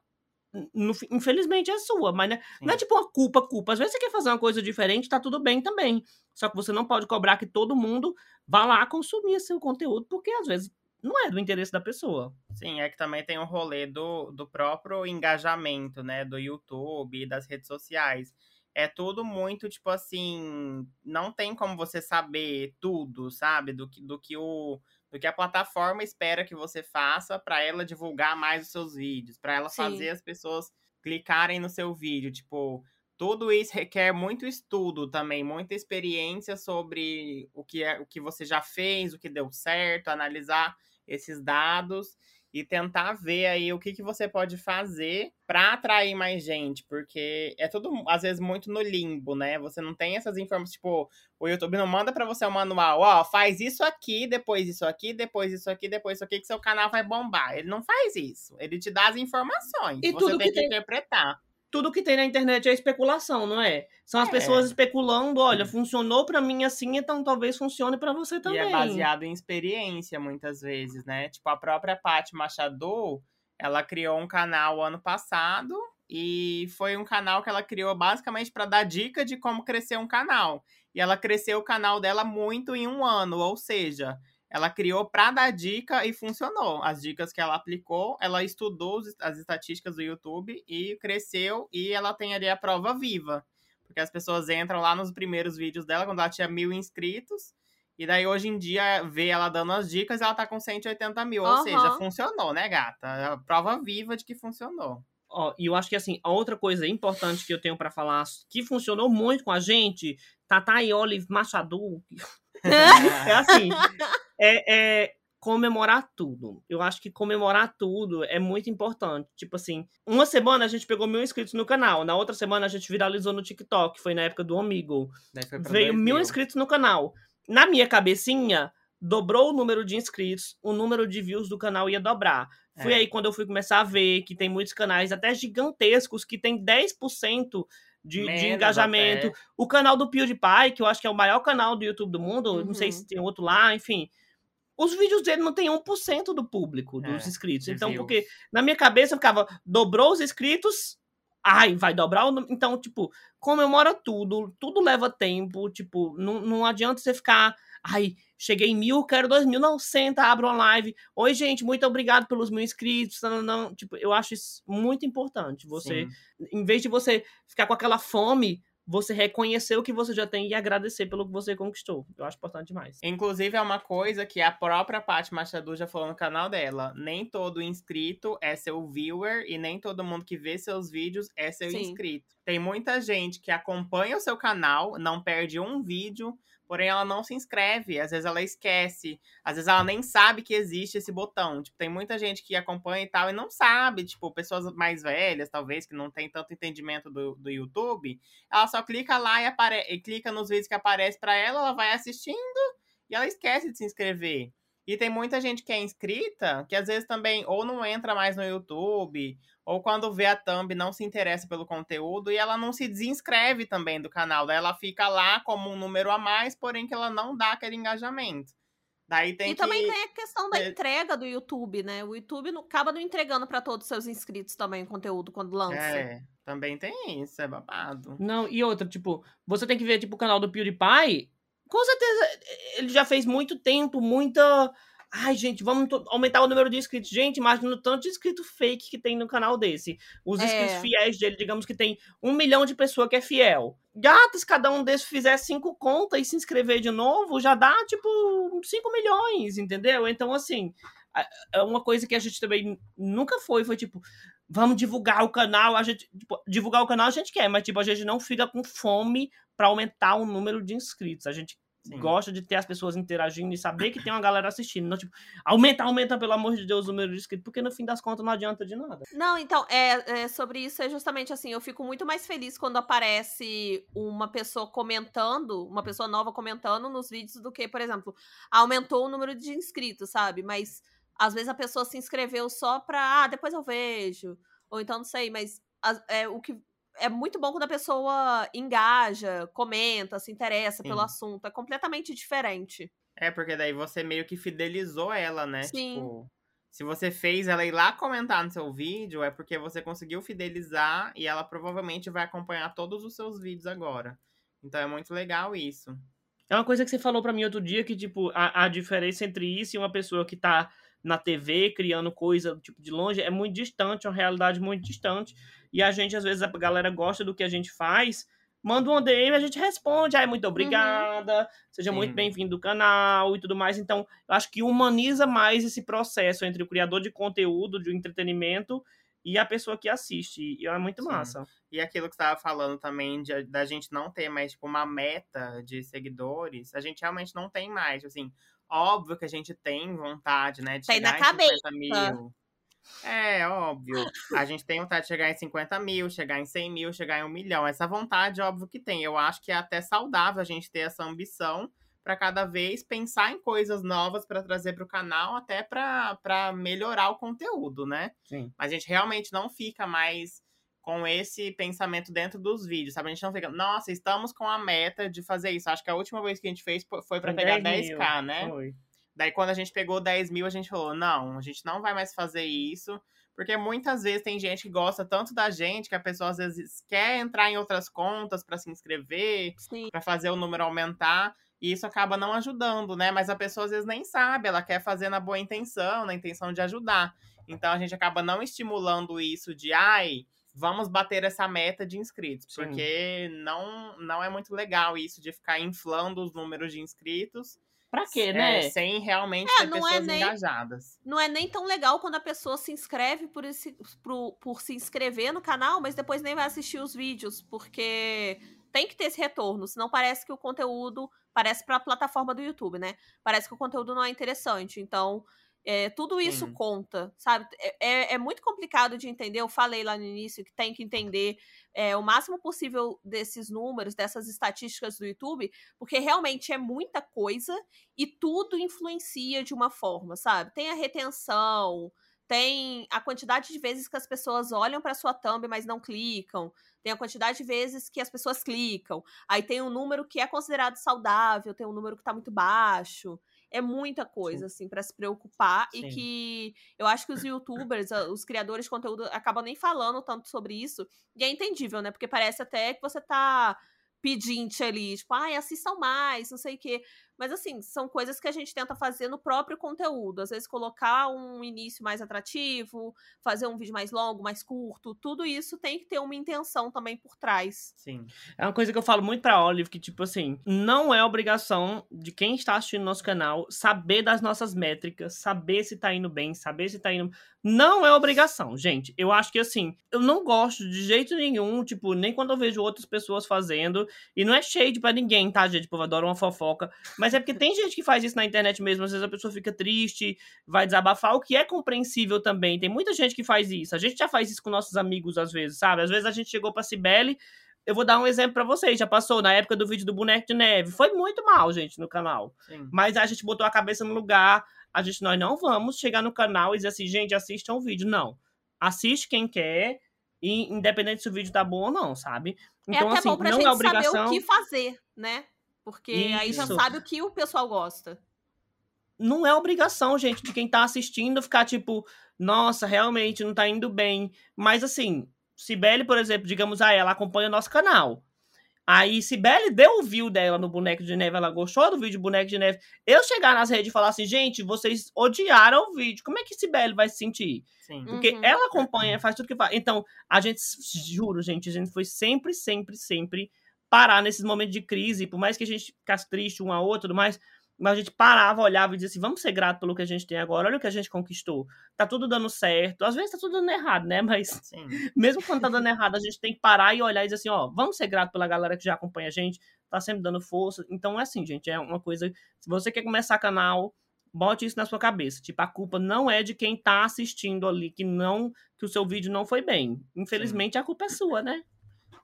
no, infelizmente, é sua. Mas né, não é tipo uma culpa, culpa. Às vezes você quer fazer uma coisa diferente, tá tudo bem também. Só que você não pode cobrar que todo mundo vá lá consumir seu conteúdo, porque às vezes não é do interesse da pessoa. Sim, é que também tem o um rolê do, do próprio engajamento, né? Do YouTube e das redes sociais é tudo muito, tipo assim, não tem como você saber tudo, sabe? Do que, do que, o, do que a plataforma espera que você faça para ela divulgar mais os seus vídeos, para ela Sim. fazer as pessoas clicarem no seu vídeo. Tipo, tudo isso requer muito estudo também, muita experiência sobre o que, é, o que você já fez, o que deu certo, analisar esses dados e tentar ver aí o que, que você pode fazer para atrair mais gente, porque é tudo às vezes muito no limbo, né? Você não tem essas informações, tipo, o YouTube não manda para você um manual, ó, faz isso aqui, depois isso aqui, depois isso aqui, depois isso aqui que seu canal vai bombar. Ele não faz isso. Ele te dá as informações. E você tem que, que tem... interpretar tudo que tem na internet é especulação, não é? São as é. pessoas especulando, olha, funcionou para mim assim, então talvez funcione para você também. E é baseado em experiência muitas vezes, né? Tipo a própria Paty Machado, ela criou um canal ano passado e foi um canal que ela criou basicamente para dar dica de como crescer um canal. E ela cresceu o canal dela muito em um ano, ou seja, ela criou para dar dica e funcionou. As dicas que ela aplicou, ela estudou as estatísticas do YouTube e cresceu e ela tem ali a prova viva. Porque as pessoas entram lá nos primeiros vídeos dela, quando ela tinha mil inscritos, e daí hoje em dia vê ela dando as dicas ela tá com 180 mil. Uhum. Ou seja, funcionou, né, gata? É a prova viva de que funcionou. Ó, e eu acho que assim, a outra coisa importante que eu tenho para falar que funcionou muito com a gente, Tata e Olive Machado. é assim, é, é comemorar tudo. Eu acho que comemorar tudo é muito importante. Tipo assim, uma semana a gente pegou mil inscritos no canal, na outra semana a gente viralizou no TikTok, foi na época do Amigo. Veio mil inscritos no canal. Na minha cabecinha, dobrou o número de inscritos, o número de views do canal ia dobrar. Foi É. aí quando eu fui começar a ver que tem muitos canais, até gigantescos, que tem 10% de, de engajamento. até. O canal do PewDiePie, que eu acho que é o maior canal do YouTube do mundo, não sei Uhum. se tem outro lá, enfim. Os vídeos dele não tem 1% do público, dos É, inscritos. de Então, views. porque na minha cabeça ficava, dobrou os inscritos, ai, vai dobrar Então, tipo, comemora tudo, tudo leva tempo, tipo, não, não adianta você ficar, ai, cheguei em mil, quero dois mil, não, senta, abre uma live. Oi, gente, muito obrigado pelos mil inscritos. Não, não, tipo, eu acho isso muito importante. Você, Sim. em vez de você ficar com aquela fome, você reconhecer o que você já tem e agradecer pelo que você conquistou. Eu acho importante demais. Inclusive, é uma coisa que a própria Paty Machado já falou no canal dela. Nem todo inscrito é seu viewer e nem todo mundo que vê seus vídeos é seu Sim. inscrito. Tem muita gente que acompanha o seu canal, não perde um vídeo, porém ela não se inscreve. Às vezes ela esquece, às vezes ela nem sabe que existe esse botão. Tipo, tem muita gente que acompanha e tal e não sabe. Tipo, pessoas mais velhas, talvez, que não tem tanto entendimento do, do YouTube. Ela só clica lá e, apare e clica nos vídeos que aparecem pra ela, ela vai assistindo e ela esquece de se inscrever. E tem muita gente que é inscrita que às vezes também ou não entra mais no YouTube, ou quando vê a thumb não se interessa pelo conteúdo e ela não se desinscreve também do canal. Daí ela fica lá como um número a mais, porém que ela não dá aquele engajamento. Daí tem e que. também tem a questão da entrega do YouTube, né? O YouTube não, acaba não entregando pra todos os seus inscritos também o conteúdo quando lança. É, também tem isso, é babado. Não, e outra, tipo, você tem que ver, tipo, o canal do PewDiePie. Com certeza, ele já fez muito tempo, muita. Ai, gente, vamos aumentar o número de inscritos. Gente, imagina o tanto de inscrito fake que tem no canal desse. Os É. inscritos fiéis dele, digamos que tem um milhão de pessoas que é fiel. Gatas, cada um desses fizer cinco contas e se inscrever de novo, já dá, tipo, 5 milhões, entendeu? Então, assim, é uma coisa que a gente também nunca foi, foi tipo, vamos divulgar o canal, a gente, tipo, divulgar o canal a gente quer, mas, tipo, a gente não fica com fome pra aumentar o número de inscritos. A gente Sim. gosta de ter as pessoas interagindo e saber que tem uma galera assistindo. Não, tipo, aumenta, aumenta, pelo amor de Deus, o número de inscritos, porque no fim das contas não adianta de nada. Não, então, é, é, sobre isso é justamente assim, eu fico muito mais feliz quando aparece uma pessoa comentando, uma pessoa nova comentando nos vídeos do que, por exemplo, aumentou o número de inscritos, sabe? Mas às vezes a pessoa se inscreveu só pra, ah, depois eu vejo, ou então não sei, mas as- é, o que é muito bom quando a pessoa engaja, comenta, se interessa pelo Sim. assunto, é completamente diferente. É, porque daí você meio que fidelizou ela, né? Sim. Tipo, se você fez ela ir lá comentar no seu vídeo, é porque você conseguiu fidelizar e ela provavelmente vai acompanhar todos os seus vídeos agora. Então é muito legal isso. É uma coisa que você falou pra mim outro dia, que, tipo, a, a diferença entre isso e uma pessoa que tá na TV criando coisa, tipo, de longe, é muito distante, é uma realidade muito distante. E a gente, às vezes, a galera gosta do que a gente faz, manda um DM, a gente responde, ai, muito obrigada, seja muito Sim. bem-vindo do canal e tudo mais. Então, eu acho que humaniza mais esse processo entre o criador de conteúdo, de entretenimento, e a pessoa que assiste. E é muito Sim. massa. E aquilo que você estava falando também, de- da gente não ter mais, tipo, uma meta de seguidores, a gente realmente não tem mais. Assim, óbvio que a gente tem vontade, né? De Tem na chegar em 50 cabeça. mil. É, óbvio. A gente tem vontade de chegar em 50 mil, chegar em 100 mil, chegar em um milhão. Essa vontade, óbvio que tem. Eu acho que é até saudável a gente ter essa ambição para cada vez pensar em coisas novas para trazer para o canal, até para melhorar o conteúdo, né? Sim. Mas a gente realmente não fica mais com esse pensamento dentro dos vídeos, sabe? A gente não fica, nossa, estamos com a meta de fazer isso. Acho que a última vez que a gente fez fo- foi para pegar 10 mil, 10k, né? Foi. Daí quando a gente pegou 10 mil, a gente falou, não, a gente não vai mais fazer isso. Porque muitas vezes tem gente que gosta tanto da gente que a pessoa às vezes quer entrar em outras contas para se inscrever, Sim. para fazer o número aumentar. E isso acaba não ajudando, né? Mas a pessoa às vezes nem sabe, ela quer fazer na boa intenção, na intenção de ajudar. Então a gente acaba não estimulando isso de, ai, vamos bater essa meta de inscritos. Sim. Porque não, não é muito legal isso de ficar inflando os números de inscritos. Pra quê, é, né? sem realmente É, ter não é pessoas nem- engajadas. não é nem tão legal quando a pessoa se inscreve por, esse, por, por se inscrever no canal, mas depois nem vai assistir os vídeos, porque tem que ter esse retorno, senão parece que o conteúdo. Parece pra plataforma do YouTube, né? Parece que o conteúdo não é interessante. Então, é, tudo isso Sim. conta, sabe? É, é- é muito complicado de entender. Eu falei lá no início que tem que entender é, o máximo possível desses números, dessas estatísticas do YouTube, porque realmente é muita coisa e tudo influencia de uma forma, sabe? Tem a retenção, tem a quantidade de vezes que as pessoas olham para sua thumb, mas não clicam, tem a quantidade de vezes que as pessoas clicam, aí tem um número que é considerado saudável, tem um número que está muito baixo. É muita coisa, Sim. assim, para se preocupar. Sim. E que eu acho que os youtubers, os criadores de conteúdo, acabam nem falando tanto sobre isso. E é entendível, né? Porque parece até que você tá pedinte ali, tipo, ai, assistam mais, não sei o quê. Mas, assim, são coisas que a gente tenta fazer no próprio conteúdo. Às vezes, colocar um início mais atrativo, fazer um vídeo mais longo, mais curto, tudo isso tem que ter uma intenção também por trás. Sim. É uma coisa que eu falo muito pra Olive, que, tipo assim, não é obrigação de quem está assistindo nosso canal saber das nossas métricas, saber se tá indo bem, saber se tá indo. Não é obrigação, gente. Eu acho que, assim, eu não gosto de jeito nenhum, tipo, nem quando eu vejo outras pessoas fazendo. E não é shade para ninguém, tá, gente? Tipo, eu adoro uma fofoca. Mas mas é porque tem gente que faz isso na internet mesmo. Às vezes a pessoa fica triste, vai desabafar, o que é compreensível também. Tem muita gente que faz isso. A gente já faz isso com nossos amigos às vezes, sabe? Às vezes a gente chegou pra Cibele. Eu vou dar um exemplo para vocês. Já passou na época do vídeo do boneco de neve. Foi muito mal, gente, no canal. Sim. Mas a gente botou a cabeça no lugar. A gente, nós não vamos chegar no canal e dizer assim, gente, assistam o vídeo. Não. Assiste quem quer. E independente se o vídeo tá bom ou não, sabe? É então, é até assim, bom pra não gente é obrigação. saber o que fazer, né? Porque Isso. aí já sabe o que o pessoal gosta. Não é obrigação, gente, de quem tá assistindo ficar tipo, nossa, realmente não tá indo bem. Mas assim, Sibeli, por exemplo, digamos, ah, ela acompanha o nosso canal. Aí, Sibeli deu o view dela no Boneco de Neve, ela gostou do vídeo do Boneco de Neve. Eu chegar nas redes e falar assim, gente, vocês odiaram o vídeo, como é que Sibeli vai se sentir? Sim. Porque uhum. ela acompanha, faz tudo que faz. Então, a gente, juro, gente, a gente foi sempre, sempre, sempre parar nesses momentos de crise, por mais que a gente ficasse triste um a outro, tudo mais, mas a gente parava, olhava e dizia assim, vamos ser grato pelo que a gente tem agora, olha o que a gente conquistou. Tá tudo dando certo, às vezes tá tudo dando errado, né? Mas Sim. mesmo quando tá dando errado, a gente tem que parar e olhar e dizer assim, ó, vamos ser grato pela galera que já acompanha a gente, tá sempre dando força. Então é assim, gente, é uma coisa, se você quer começar canal, bote isso na sua cabeça. Tipo, a culpa não é de quem tá assistindo ali, que não, que o seu vídeo não foi bem. Infelizmente, Sim. a culpa é sua, né?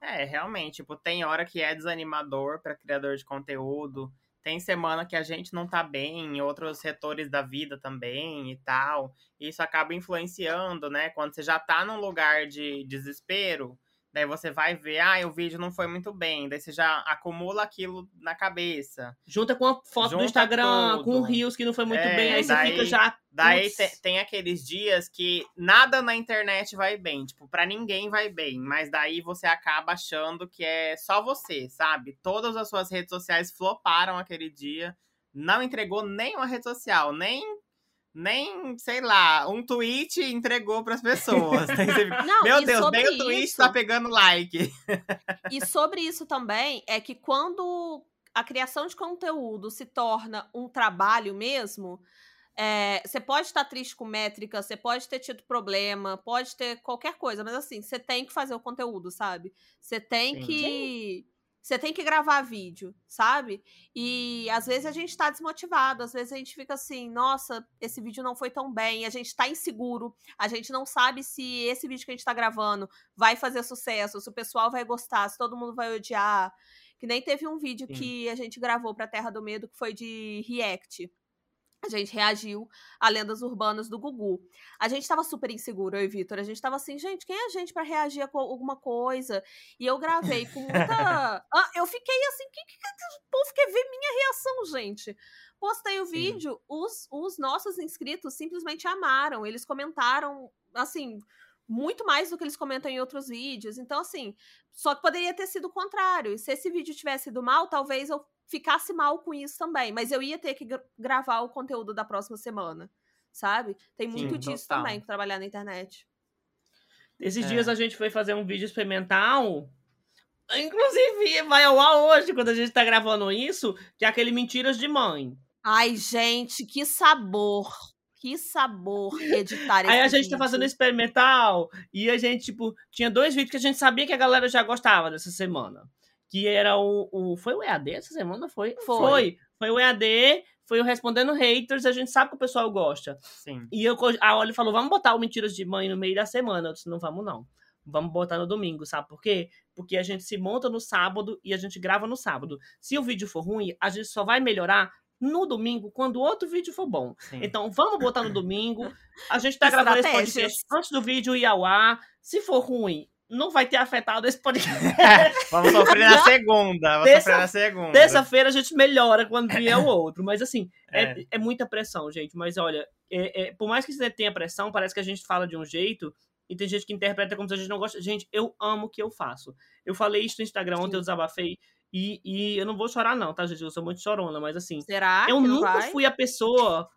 É, realmente, tipo, tem hora que é desanimador para criador de conteúdo, tem semana que a gente não tá bem, outros setores da vida também e tal. Isso acaba influenciando, né? Quando você já tá num lugar de desespero, Daí você vai ver, ah, o vídeo não foi muito bem. Daí você já acumula aquilo na cabeça. Junta com a foto Junta do Instagram, tudo. com o Rios que não foi muito é, bem. Aí daí, você fica já. Daí te, tem aqueles dias que nada na internet vai bem. Tipo, pra ninguém vai bem. Mas daí você acaba achando que é só você, sabe? Todas as suas redes sociais floparam aquele dia. Não entregou nem uma rede social, nem nem, sei lá, um tweet entregou para as pessoas. Não, Meu Deus, nem o tweet isso, tá pegando like. E sobre isso também é que quando a criação de conteúdo se torna um trabalho mesmo, é, você pode estar triste com métrica, você pode ter tido problema, pode ter qualquer coisa, mas assim, você tem que fazer o conteúdo, sabe? Você tem Sim. que você tem que gravar vídeo, sabe? E às vezes a gente tá desmotivado, às vezes a gente fica assim, nossa, esse vídeo não foi tão bem, a gente tá inseguro, a gente não sabe se esse vídeo que a gente tá gravando vai fazer sucesso, se o pessoal vai gostar, se todo mundo vai odiar. Que nem teve um vídeo Sim. que a gente gravou pra Terra do Medo que foi de React a gente reagiu a lendas urbanas do Gugu. A gente tava super inseguro, eu e Vitor. A gente tava assim, gente, quem é a gente para reagir a alguma coisa? E eu gravei com muita. ah, eu fiquei assim, que, que, que o povo quer ver minha reação, gente? Postei o Sim. vídeo, os, os nossos inscritos simplesmente amaram. Eles comentaram, assim, muito mais do que eles comentam em outros vídeos. Então, assim, só que poderia ter sido o contrário. E se esse vídeo tivesse ido mal, talvez eu ficasse mal com isso também. Mas eu ia ter que gravar o conteúdo da próxima semana, sabe? Tem muito Sim, disso total. também, trabalhar na internet. Esses é. dias a gente foi fazer um vídeo experimental. Inclusive, vai ao ar hoje, quando a gente tá gravando isso, que é aquele Mentiras de Mãe. Ai, gente, que sabor! Que sabor editar esse Aí a gente vídeo. tá fazendo experimental e a gente, tipo, tinha dois vídeos que a gente sabia que a galera já gostava dessa semana que era o, o. Foi o EAD essa semana? Foi? Foi. Foi, foi o EAD, foi o Respondendo Haters, a gente sabe que o pessoal gosta. Sim. E eu, a Oli falou: vamos botar o Mentiras de Mãe no meio da semana. Eu disse: não vamos, não. Vamos botar no domingo, sabe por quê? Porque a gente se monta no sábado e a gente grava no sábado. Se o vídeo for ruim, a gente só vai melhorar no domingo, quando o outro vídeo for bom. Sim. Então, vamos botar no domingo. A gente tá gravando esse podcast antes do vídeo ir ao ar. Se for ruim, não vai ter afetado esse podcast. Vamos sofrer na segunda. Vamos Terça- sofrer na segunda. Terça-feira a gente melhora quando vier o outro. Mas assim, é, É. é muita pressão, gente. Mas olha, é- é- por mais que você tenha pressão, parece que a gente fala de um jeito e tem gente que interpreta como se a gente não gosta. Gente, eu amo o que eu faço. Eu falei isso no Instagram ontem, eu desabafei. E, e eu não vou chorar, não, tá, gente? Eu sou muito chorona, mas assim. Será eu que não nunca vai? fui a pessoa.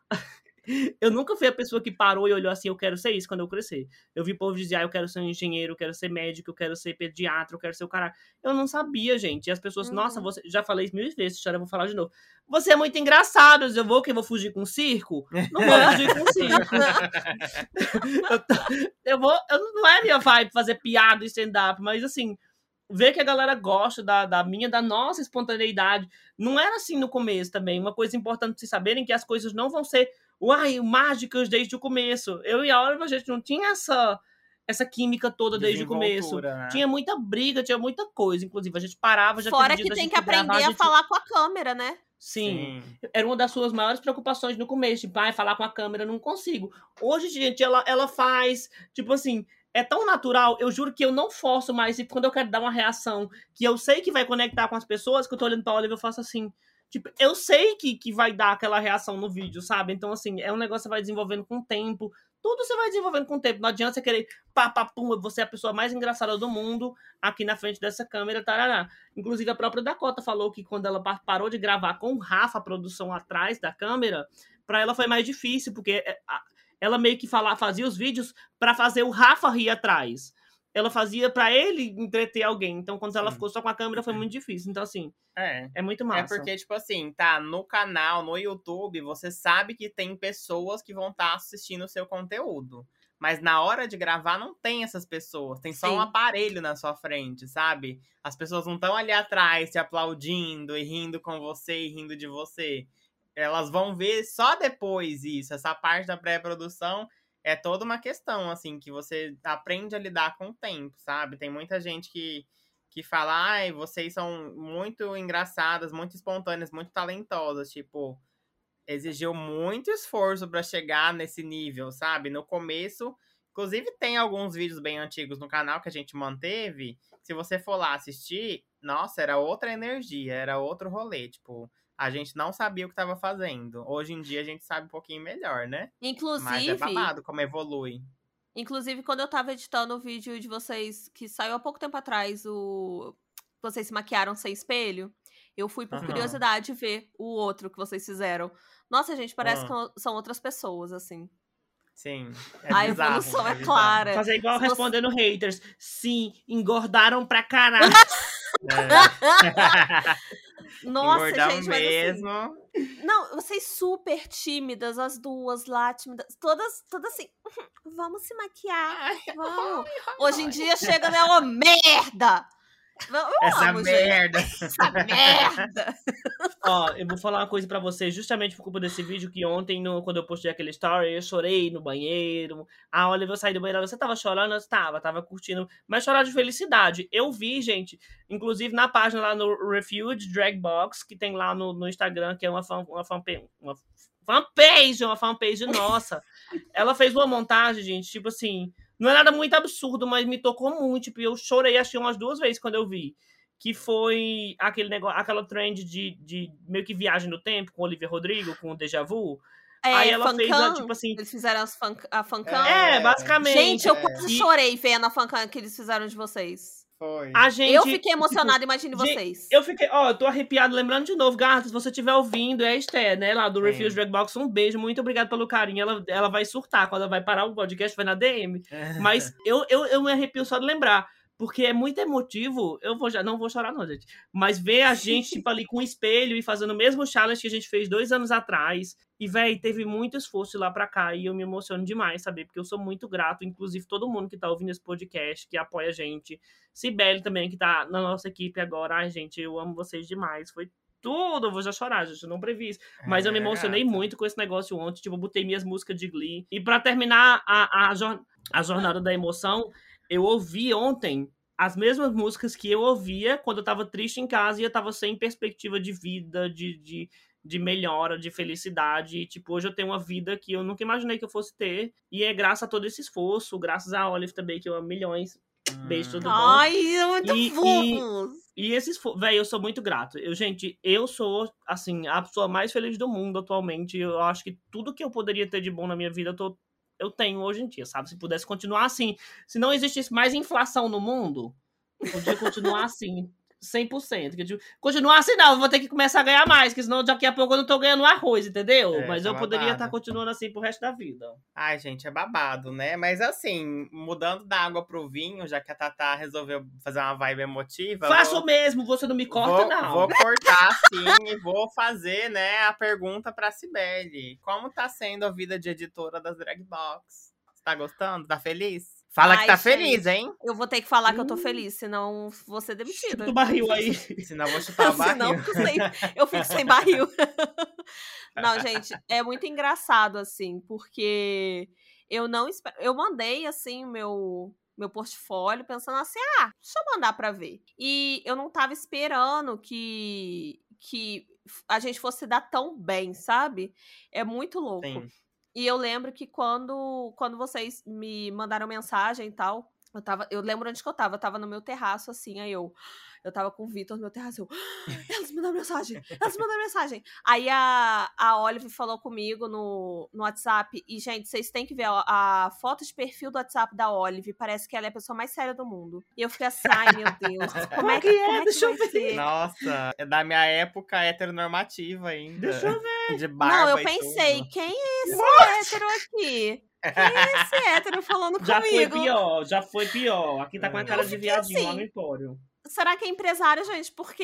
Eu nunca fui a pessoa que parou e olhou assim, eu quero ser isso quando eu crescer. Eu vi povo dizer, ah, eu quero ser um engenheiro, eu quero ser médico, eu quero ser pediatra, eu quero ser o cara. Eu não sabia, gente. E as pessoas, Uhum. nossa, você. Já falei isso mil vezes, história eu vou falar de novo. Você é muito engraçado. Eu vou que eu vou fugir com circo? Não vou fugir com circo. eu, tô- eu vou. Eu, não é minha vibe fazer piada e stand-up, mas assim. Ver que a galera gosta da, da minha, da nossa espontaneidade. Não era assim no começo também. Uma coisa importante pra vocês saberem que as coisas não vão ser uai, mágicas desde o começo. Eu e a Oliver, a gente não tinha essa, essa química toda desde o começo. Né? Tinha muita briga, tinha muita coisa. Inclusive, a gente parava, já Fora que tem que aprender gravar, a gente- falar com a câmera, né? Sim, era uma das suas maiores preocupações no começo. Tipo, ai, falar com a câmera, não consigo. Hoje, gente, ela, ela faz, tipo assim, é tão natural, eu juro que eu não forço mais. E quando eu quero dar uma reação que eu sei que vai conectar com as pessoas, que eu tô olhando pra Oliver, eu faço assim. Tipo, eu sei que, que vai dar aquela reação no vídeo, sabe? Então, assim, é um negócio que você vai desenvolvendo com o tempo. Tudo você vai desenvolvendo com o tempo. Não adianta você querer pá, pá, pum, você é a pessoa mais engraçada do mundo aqui na frente dessa câmera, tarará. Inclusive, a própria Dakota falou que quando ela pa- parou de gravar com o Rafa, a produção atrás da câmera, pra ela foi mais difícil, porque é, ela meio que fala, fazia os vídeos pra fazer o Rafa rir atrás. Ela fazia pra ele entreter alguém. Então, quando ela ficou só com a câmera, foi muito difícil. Então, assim, É. é muito É massa. porque, tipo assim, tá no canal, no YouTube, você sabe que tem pessoas que vão estar assistindo o seu conteúdo. Mas na hora de gravar não tem essas pessoas, tem só um Sim. aparelho na sua frente, sabe? As pessoas não estão ali atrás se aplaudindo e rindo com você e rindo de você. Elas vão ver só depois isso. Essa parte da pré-produção é toda uma questão, assim, que você aprende a lidar com o tempo, sabe? Tem muita gente que, que fala, ai, vocês são muito engraçadas, muito espontâneas, muito talentosas. Tipo, exigiu muito esforço pra chegar nesse nível, sabe? No começo, inclusive tem alguns vídeos bem antigos no canal que a gente manteve. Se você for lá assistir, nossa, era outra energia, era outro rolê, tipo, a gente não sabia o que tava fazendo. Hoje em dia a gente sabe um pouquinho melhor, né? Mas é Inclusive, babado como evolui. inclusive quando eu tava editando o vídeo de vocês que saiu há pouco tempo atrás, o vocês se maquiaram sem espelho, eu fui por Aham. curiosidade ver o outro que vocês fizeram. Nossa, gente, parece Ah. que são outras pessoas assim. Sim. É a bizarro, evolução é, bizarro. clara. Fazer igual Se você- respondendo haters. Sim, engordaram pra caralho. É. Nossa, Engordar gente, mas assim, mesmo. Não, vocês super tímidas, as duas lá, tímidas. Todas, todas assim, "Uhum, vamos se maquiar. Vamos. Hoje em dia chega, né? Ô, merda! Eu Essa amo, gente. merda. Essa merda! Ó, eu vou falar uma coisa pra vocês, justamente por culpa desse vídeo que ontem, no- quando eu postei aquele story, eu chorei no banheiro. A Oliver saiu do banheiro, você tava chorando? Eu tava, tava curtindo, mas chorar de felicidade. Eu vi, gente, inclusive na página lá no Refuge Drag Box, que tem lá no, no Instagram, que é uma, fan, uma, fanpage, uma fanpage, uma fanpage nossa. Ela fez uma montagem, gente, tipo assim, não é nada muito absurdo, mas me tocou muito, tipo, eu chorei, que umas duas vezes quando eu vi que foi aquele negócio, aquela trend de, de meio que viagem no tempo com Olivia Rodrigo, com o Deja Vu. É, Aí ela fez, a, tipo assim. Eles fizeram as fan, a fancam. É, basicamente. Gente, eu é. quase chorei vendo a fancam que eles fizeram de vocês. Foi. A gente. eu fiquei emocionada, imagine gente, vocês. Eu fiquei, ó, eu tô arrepiado, lembrando de novo, Gata, se você estiver ouvindo, é a Esther, né, lá do. Refuse Drag Box, um beijo, muito obrigado pelo carinho, ela, ela vai surtar, quando ela vai parar o podcast, vai na DM, mas eu, eu, eu me arrepio só de lembrar, porque é muito emotivo, eu vou já, não vou chorar não, gente, mas ver a gente, tipo, ali com o espelho e fazendo o mesmo challenge que a gente fez dois anos atrás, e, véi, teve muito esforço lá pra cá, e eu me emociono demais, sabe, porque eu sou muito grato, inclusive todo mundo que tá ouvindo esse podcast, que apoia a gente, Cibele também, que tá na nossa equipe agora, ai, gente, eu amo vocês demais, foi tudo, eu vou já chorar, gente, eu não previ isso. Mas eu me É, emocionei gata. muito com esse negócio ontem. Tipo, eu botei minhas músicas de Glee. E pra terminar a, a, a jornada da emoção, eu ouvi ontem as mesmas músicas que eu ouvia quando eu tava triste em casa e eu tava sem perspectiva de vida, de, de, de melhora, de felicidade. E, tipo, hoje eu tenho uma vida que eu nunca imaginei que eu fosse ter. E é graças a todo esse esforço, graças a Olive também, que eu amo milhões. Beijo, tudo bom? Ai, é muito E- fofos. E esses, velho, eu sou muito grato. Eu, gente, eu sou, assim, a pessoa mais feliz do mundo atualmente. Eu acho que tudo que eu poderia ter de bom na minha vida, eu, tô, eu tenho hoje em dia, sabe? Se pudesse continuar assim, se não existisse mais inflação no mundo, podia continuar assim. 100%. Que, tipo, continuar assim, não, eu vou ter que começar a ganhar mais, porque senão daqui a pouco eu não tô ganhando arroz, entendeu? É, Mas tá eu poderia estar continuando assim pro resto da vida. Ai, gente, é babado, né? Mas assim, mudando da água pro vinho, já que a Tatá resolveu fazer uma vibe emotiva. Faço vou- mesmo, você não me corta, vou, não. Vou cortar sim e vou fazer, né, a pergunta pra Cibele. Como tá sendo a vida de editora das Drag Box? Você tá gostando? Tá feliz? Fala que Ai, tá gente. feliz, hein? Eu vou ter que falar que eu tô Hum. feliz, senão vou ser demitida. Do barril aí. Senão eu vou chutar o Senão barril. eu, sem- eu fico sem barril. Não, gente, é muito engraçado, assim, porque eu não espero. Eu mandei, assim, meu meu portfólio pensando assim, ah, deixa eu mandar pra ver. E eu não tava esperando que que a gente fosse dar tão bem, sabe? É muito louco. Sim. E eu lembro que quando, quando vocês me mandaram mensagem e tal, eu tava. Eu lembro onde que eu tava. Eu tava no meu terraço, assim, aí eu. Eu tava com o Vitor no meu terraço. Eu, "Ah, elas mandaram mensagem! Elas mandaram mensagem! Aí a, a Olive falou comigo no, no WhatsApp. E, gente, vocês têm que ver a, a foto de perfil do WhatsApp da Olive. Parece que ela é a pessoa mais séria do mundo. E eu fiquei assim, ai meu Deus. Como é que, é? como é que Deixa eu ver. ser? Nossa, é da minha época heteronormativa ainda. Deixa eu ver. De barba Não, eu e pensei, tudo. quem é esse hétero aqui? Quem é esse hétero falando Já foi comigo? pior, já foi pior. Aqui tá com a Eu cara de viadinho lá assim. no Empório. Será que é empresário, gente? Porque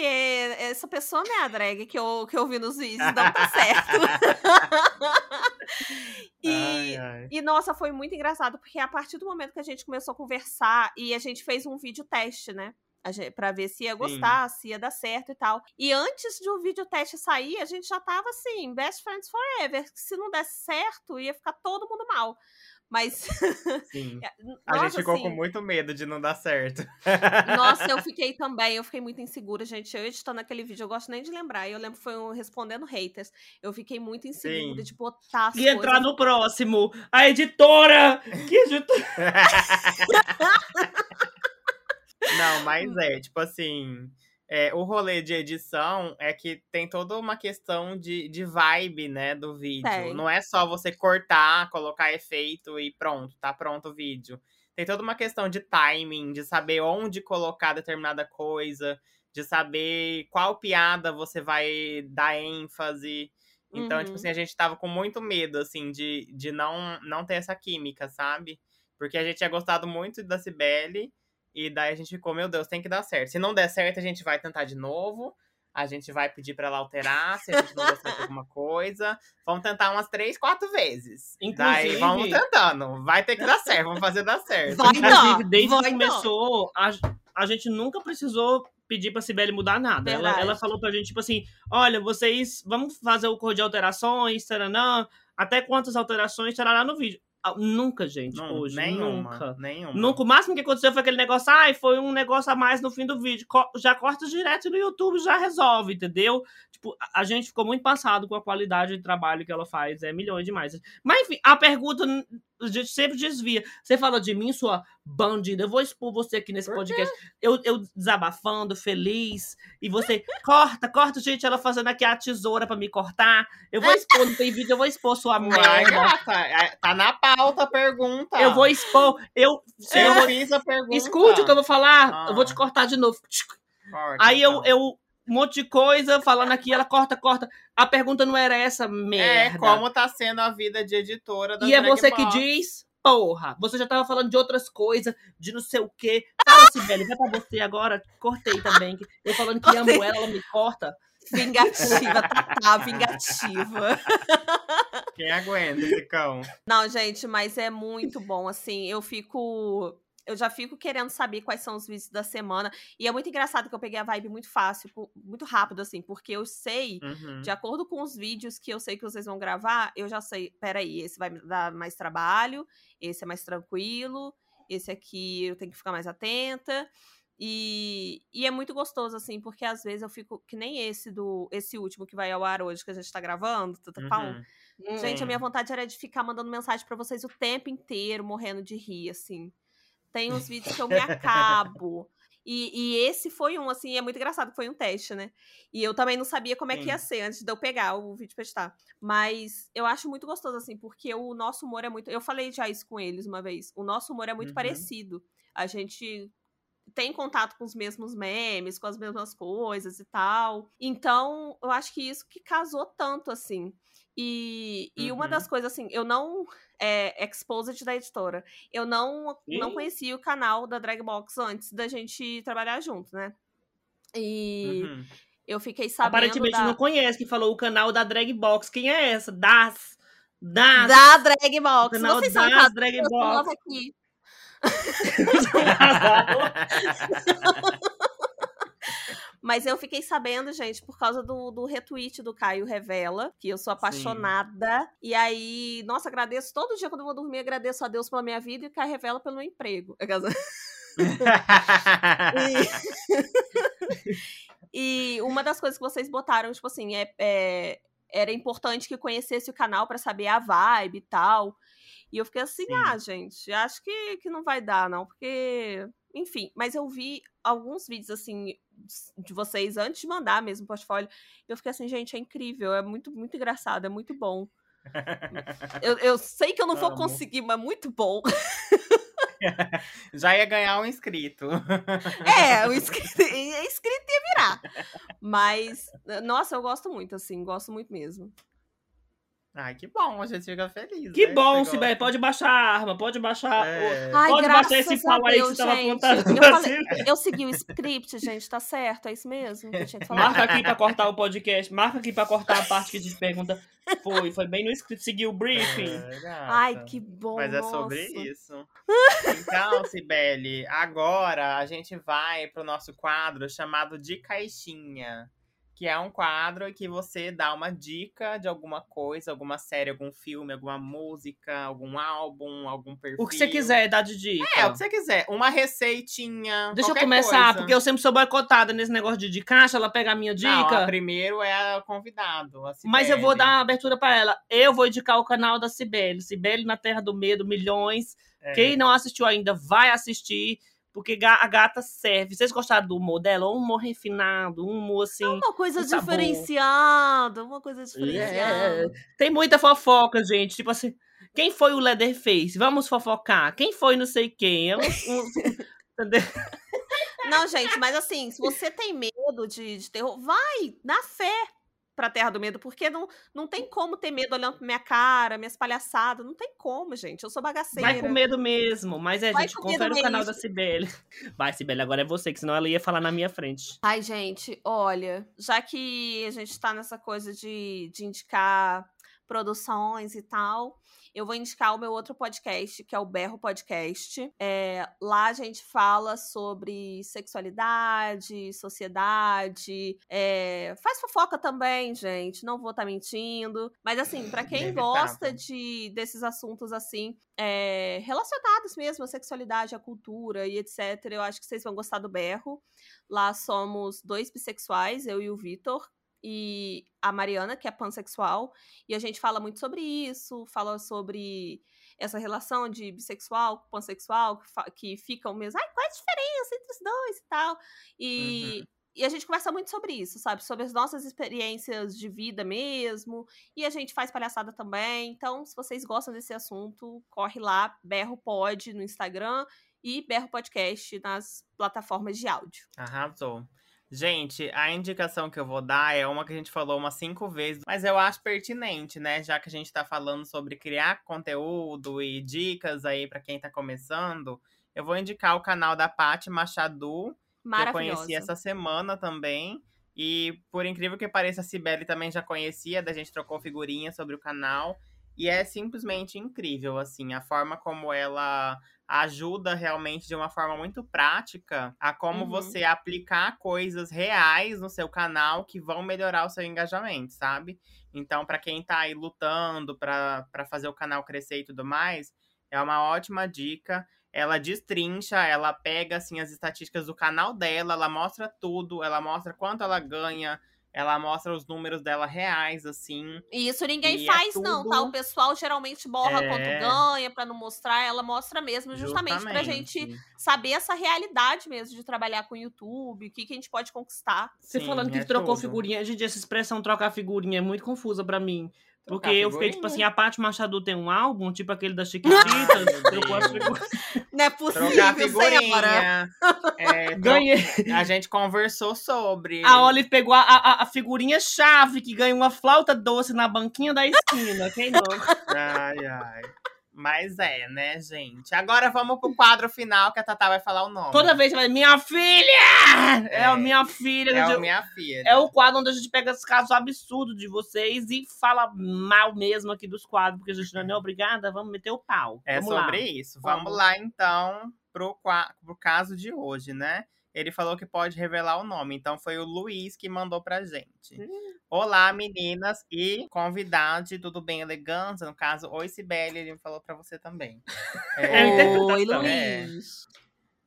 essa pessoa não é a drag que eu, que eu vi nos vídeos, não tá certo. e, Ai, ai. e, nossa, foi muito engraçado, porque a partir do momento que a gente começou a conversar e a gente fez um vídeo teste, né? A gente- Pra ver se ia gostar, se ia dar certo e tal. E antes de o vídeo teste sair, a gente já tava assim, best friends forever. Se não desse certo, ia ficar todo mundo mal. Mas. Sim. A nossa, gente ficou assim, com muito medo de não dar certo. Nossa, eu fiquei também, eu fiquei muito insegura, gente. Eu editando aquele vídeo, eu gosto nem de lembrar. Eu lembro que foi um respondendo haters. Eu fiquei muito insegura Sim. de botar E entrar coisas. no próximo. A editora! Que editora? Não, mas é, tipo assim, é, o rolê de edição é que tem toda uma questão de, de vibe, né, do vídeo. Não é só você cortar, colocar efeito e pronto, tá pronto o vídeo. Tem toda uma questão de timing, de saber onde colocar determinada coisa, de saber qual piada você vai dar ênfase. Então, Uhum. tipo assim, a gente tava com muito medo, assim, de, de não, não ter essa química, sabe? Porque a gente tinha gostado muito da Cibele, e daí a gente ficou, meu Deus, tem que dar certo. Se não der certo, a gente vai tentar de novo. A gente vai pedir pra ela alterar, se a gente não der certo alguma coisa. Vamos tentar umas três, quatro vezes. Daí Inclusive- vamos tentando. Vai ter que dar certo, vamos fazer dar certo. Vai não, Inclusive, desde vai que não. começou, a, a gente nunca precisou pedir pra Sibeli mudar nada. Ela, ela falou pra gente, tipo assim, olha, vocês, vamos fazer o cor de alterações, taranã, até quantas alterações tarará no vídeo. Ah, Nunca, gente, Não, hoje, nenhuma, nunca. nenhuma. Nunca. O máximo que aconteceu foi aquele negócio, ai, foi um negócio a mais no fim do vídeo. Co- Já corta direto no YouTube, já resolve, entendeu? Tipo, a- a gente ficou muito passado com a qualidade de trabalho que ela faz, é milhões demais. Mas enfim, a pergunta a gente sempre desvia. Você falou de mim, sua bandida, eu vou expor você aqui nesse podcast. Eu, eu desabafando, feliz, e você, corta, corta, gente, ela fazendo aqui a tesoura pra me cortar. Eu vou expor, não tem vídeo, eu vou expor sua merda. gata, é- tá na pauta a pergunta. Eu vou expor, eu... Eu, eu fiz a pergunta. Escute o que eu vou falar, eu vou Ah. te cortar de novo. Corta, Aí eu, então. eu, um monte de coisa falando aqui, ela corta, corta. A pergunta não era essa, merda. É, como tá sendo a vida de editora da E é você que Box. diz, porra. Você já tava falando de outras coisas, de não sei o quê. Fala, Sibeli, vai pra você agora. Cortei também. que Eu falando que amo ela, ela me corta. Vingativa, tá, tá, vingativa. Quem aguenta esse cão? Não, gente, mas é muito bom, assim, eu fico... Eu já fico querendo saber quais são os vídeos da semana. E é muito engraçado que eu peguei a vibe muito fácil, muito rápido, assim, porque eu sei, Uhum. de acordo com os vídeos que eu sei que vocês vão gravar, eu já sei, peraí, esse vai me dar mais trabalho, esse é mais tranquilo, esse aqui eu tenho que ficar mais atenta. E, e é muito gostoso, assim, porque às vezes eu fico. Que nem esse do. Esse último que vai ao ar hoje, que a gente tá gravando, tá, tá, uhum. Gente, a minha vontade era de ficar mandando mensagem para vocês o tempo inteiro, morrendo de rir, assim. Tem uns vídeos que eu me acabo. E, e, esse foi um, assim, é muito engraçado, foi um teste, né? E eu também não sabia como é que ia ser antes de eu pegar o vídeo pra editar. Mas eu acho muito gostoso, assim, porque o nosso humor é muito. Eu falei já isso com eles uma vez. O nosso humor é muito uhum. parecido. A gente tem contato com os mesmos memes, com as mesmas coisas e tal. Então, eu acho que isso que casou tanto, assim. E, e uma das uhum. coisas, assim, eu não. É, exposed da editora. Eu não, não conhecia o canal da Dragbox antes da gente trabalhar junto, né? E uhum. eu fiquei sabendo. Aparentemente da... não conhece, que falou o canal da Dragbox. Quem é essa? Das. Das. Da Dragbox. Vocês das são Dragbox. aqui. Mas eu fiquei sabendo, gente, por causa do, do retweet do Caio Revela, que eu sou apaixonada. Sim. E aí, nossa, agradeço todo dia quando eu vou dormir, agradeço a Deus pela minha vida e o Caio Revela pelo meu emprego. e... e uma das coisas que vocês botaram, tipo assim, é, é era importante que conhecesse o canal para saber a vibe e tal. E eu fiquei assim, Sim. ah, gente, acho que, que não vai dar, não, porque. Enfim, mas eu vi alguns vídeos, assim, de vocês antes de mandar mesmo o portfólio. Eu fiquei assim, gente, é incrível, é muito, muito engraçado, é muito bom. eu, eu sei que eu não vou Amo. conseguir, mas muito bom. Já ia ganhar um inscrito. É, o inscrito, inscrito ia virar. Mas, nossa, eu gosto muito, assim, gosto muito mesmo. Ai, que bom, a gente fica feliz. Que né? bom, Sibeli. Pode baixar a arma, pode baixar. É. Ai, pode baixar esse pau aí que você tava apontando. Eu, falei, eu segui o script, gente, tá certo? É isso mesmo que eu tinha que falar. Marca aqui pra cortar o podcast, marca aqui pra cortar a parte que a gente pergunta. Foi, foi bem no script, seguiu o briefing. É, Ai, que bom. Mas nossa. é sobre isso. Então, Sibeli, agora a gente vai pro nosso quadro chamado de caixinha que é um quadro que você dá uma dica de alguma coisa, alguma série, algum filme, alguma música, algum álbum, algum perfil. O que você quiser dar de dica. É, o que você quiser. Uma receitinha. Deixa eu começar, coisa. porque eu sempre sou boicotada nesse negócio de, de caixa, ela pega a minha dica. Não, primeiro é convidado. Mas eu vou dar uma abertura para ela. Eu vou indicar o canal da Cibele. Cibele na Terra do Medo, milhões. É. Quem não assistiu ainda, vai assistir. Porque a gata serve. Vocês gostaram do humor dela? Um humor refinado, um humor assim. É uma coisa diferenciada, uma coisa é. diferenciada. É. Tem muita fofoca, gente. Tipo assim, quem foi o Leatherface? Vamos fofocar. Quem foi não sei quem? Um, entendeu? Não, gente, mas assim, se você tem medo de, de terror, vai, na fé pra Terra do Medo, porque não, não tem como ter medo olhando pra minha cara, minhas palhaçadas, não tem como, gente. Eu sou bagaceira. Vai com medo mesmo, mas é, Vai gente, confere o canal da Cibele. Vai, Cibele, agora é você, que senão ela ia falar na minha frente. Ai, gente, olha, já que a gente tá nessa coisa de, de indicar produções e tal, eu vou indicar o meu outro podcast, que é o Berro Podcast. É, lá a gente fala sobre sexualidade, sociedade, é, faz fofoca também, gente. Não vou estar tá mentindo. Mas assim, para quem gosta de desses assuntos assim, é, relacionados mesmo à sexualidade, à cultura e etc., eu acho que vocês vão gostar do Berro. Lá somos dois bissexuais, eu e o Vitor, e a Mariana, que é pansexual, e a gente fala muito sobre isso, fala sobre essa relação de bissexual pansexual, que, que ficam mesmo, ai, qual é a diferença entre os dois e tal. E, uhum. e a gente conversa muito sobre isso, sabe? Sobre as nossas experiências de vida mesmo, e a gente faz palhaçada também. Então, se vocês gostam desse assunto, corre lá, Berro Pod no Instagram e Berro Podcast nas plataformas de áudio. Arrasou. Gente, a indicação que eu vou dar é uma que a gente falou umas cinco vezes, mas eu acho pertinente, né? Já que a gente tá falando sobre criar conteúdo e dicas aí para quem tá começando, eu vou indicar o canal da Paty Machado, que eu conheci essa semana também. E por incrível que pareça, a Cibele também já conhecia, da gente trocou figurinha sobre o canal. E é simplesmente incrível, assim, a forma como ela ajuda realmente de uma forma muito prática a como uhum. você aplicar coisas reais no seu canal que vão melhorar o seu engajamento, sabe? Então, para quem tá aí lutando para fazer o canal crescer e tudo mais, é uma ótima dica. ela destrincha, ela pega assim as estatísticas do canal dela, ela mostra tudo, ela mostra quanto ela ganha, ela mostra os números dela reais, assim. E isso ninguém E é faz, não, tá? O tudo- pessoal geralmente borra É. quanto ganha pra não mostrar. Ela mostra mesmo, justamente, pra gente Justamente. saber essa realidade mesmo de trabalhar com o YouTube, o que, que a gente pode conquistar. Você Sim, falando que é trocou tudo. figurinha. Gente, essa expressão trocar figurinha é muito confusa pra mim. Porque Trocar eu fiquei, tipo assim, a Paty Machado tem um álbum, tipo aquele da Chiquititas, Deus. figurinhas. Não é Trocar possível, senhora. figurinha. É, Ganhei. A gente conversou sobre. A Olive pegou a, a, a figurinha chave que ganha uma flauta doce na banquinha da esquina. Quem não? Ai, ai. Mas é, né, gente? Agora vamos pro quadro final que a Tatá vai falar o nome. Toda vez vai, minha filha! É, É. minha filha. É o minha filha. É o quadro onde a gente pega esses casos absurdos de vocês e fala mal mesmo aqui dos quadros, porque a gente não é obrigada, vamos meter o pau. É Vamos lá. sobre isso. Vamos Vamos. lá, então, pro, pro caso de hoje, né? Ele falou que pode revelar o nome, então foi o Luiz que mandou pra gente. Hum. Olá, meninas e convidade, tudo bem, elegância? No caso, oi, Sibeli, ele falou pra você também. É É. Oi, É. Luiz.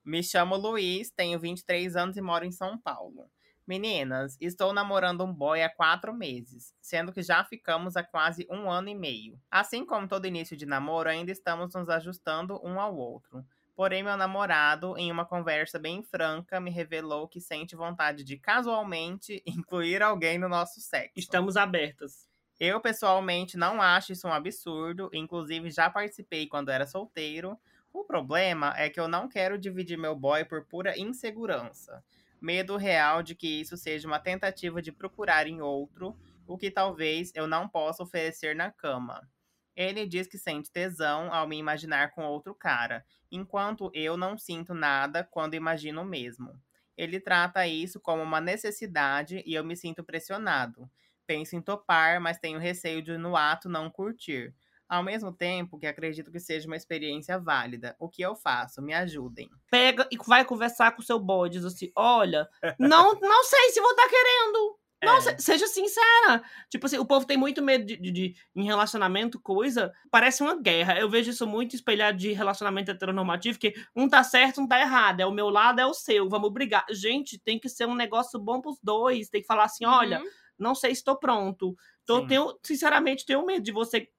me chamo Luiz, tenho 23 anos e moro em São Paulo. Meninas, estou namorando um boy há quatro meses, sendo que já ficamos há quase um ano e meio. Assim como todo início de namoro, ainda estamos nos ajustando um ao outro. Porém, meu namorado, em uma conversa bem franca, me revelou que sente vontade de casualmente incluir alguém no nosso sexo. Estamos abertas. Eu, pessoalmente, não acho isso um absurdo. Inclusive, já participei quando era solteiro. O problema é que eu não quero dividir meu boy por pura insegurança. Medo real de que isso seja uma tentativa de procurar em outro, o que talvez eu não possa oferecer na cama. Ele diz que sente tesão ao me imaginar com outro cara, enquanto eu não sinto nada quando imagino mesmo. Ele trata isso como uma necessidade e eu me sinto pressionado. Penso em topar, mas tenho receio de no ato não curtir. Ao mesmo tempo que acredito que seja uma experiência válida. O que eu faço? Me ajudem. Pega e vai conversar com seu boy, diz assim: olha, não, não sei se vou estar querendo. Não, É. se- seja sincera. Tipo assim, o povo tem muito medo de, de- de- em relacionamento, coisa. Parece uma guerra. Eu vejo isso muito espelhado de relacionamento heteronormativo, que um tá certo, um tá errado. É o meu lado, é o seu. Vamos brigar. Gente, tem que ser um negócio bom pros dois. Tem que falar assim: olha, Uhum. não sei se estou pronto. Tô, Sim. tenho, sinceramente, tenho medo de você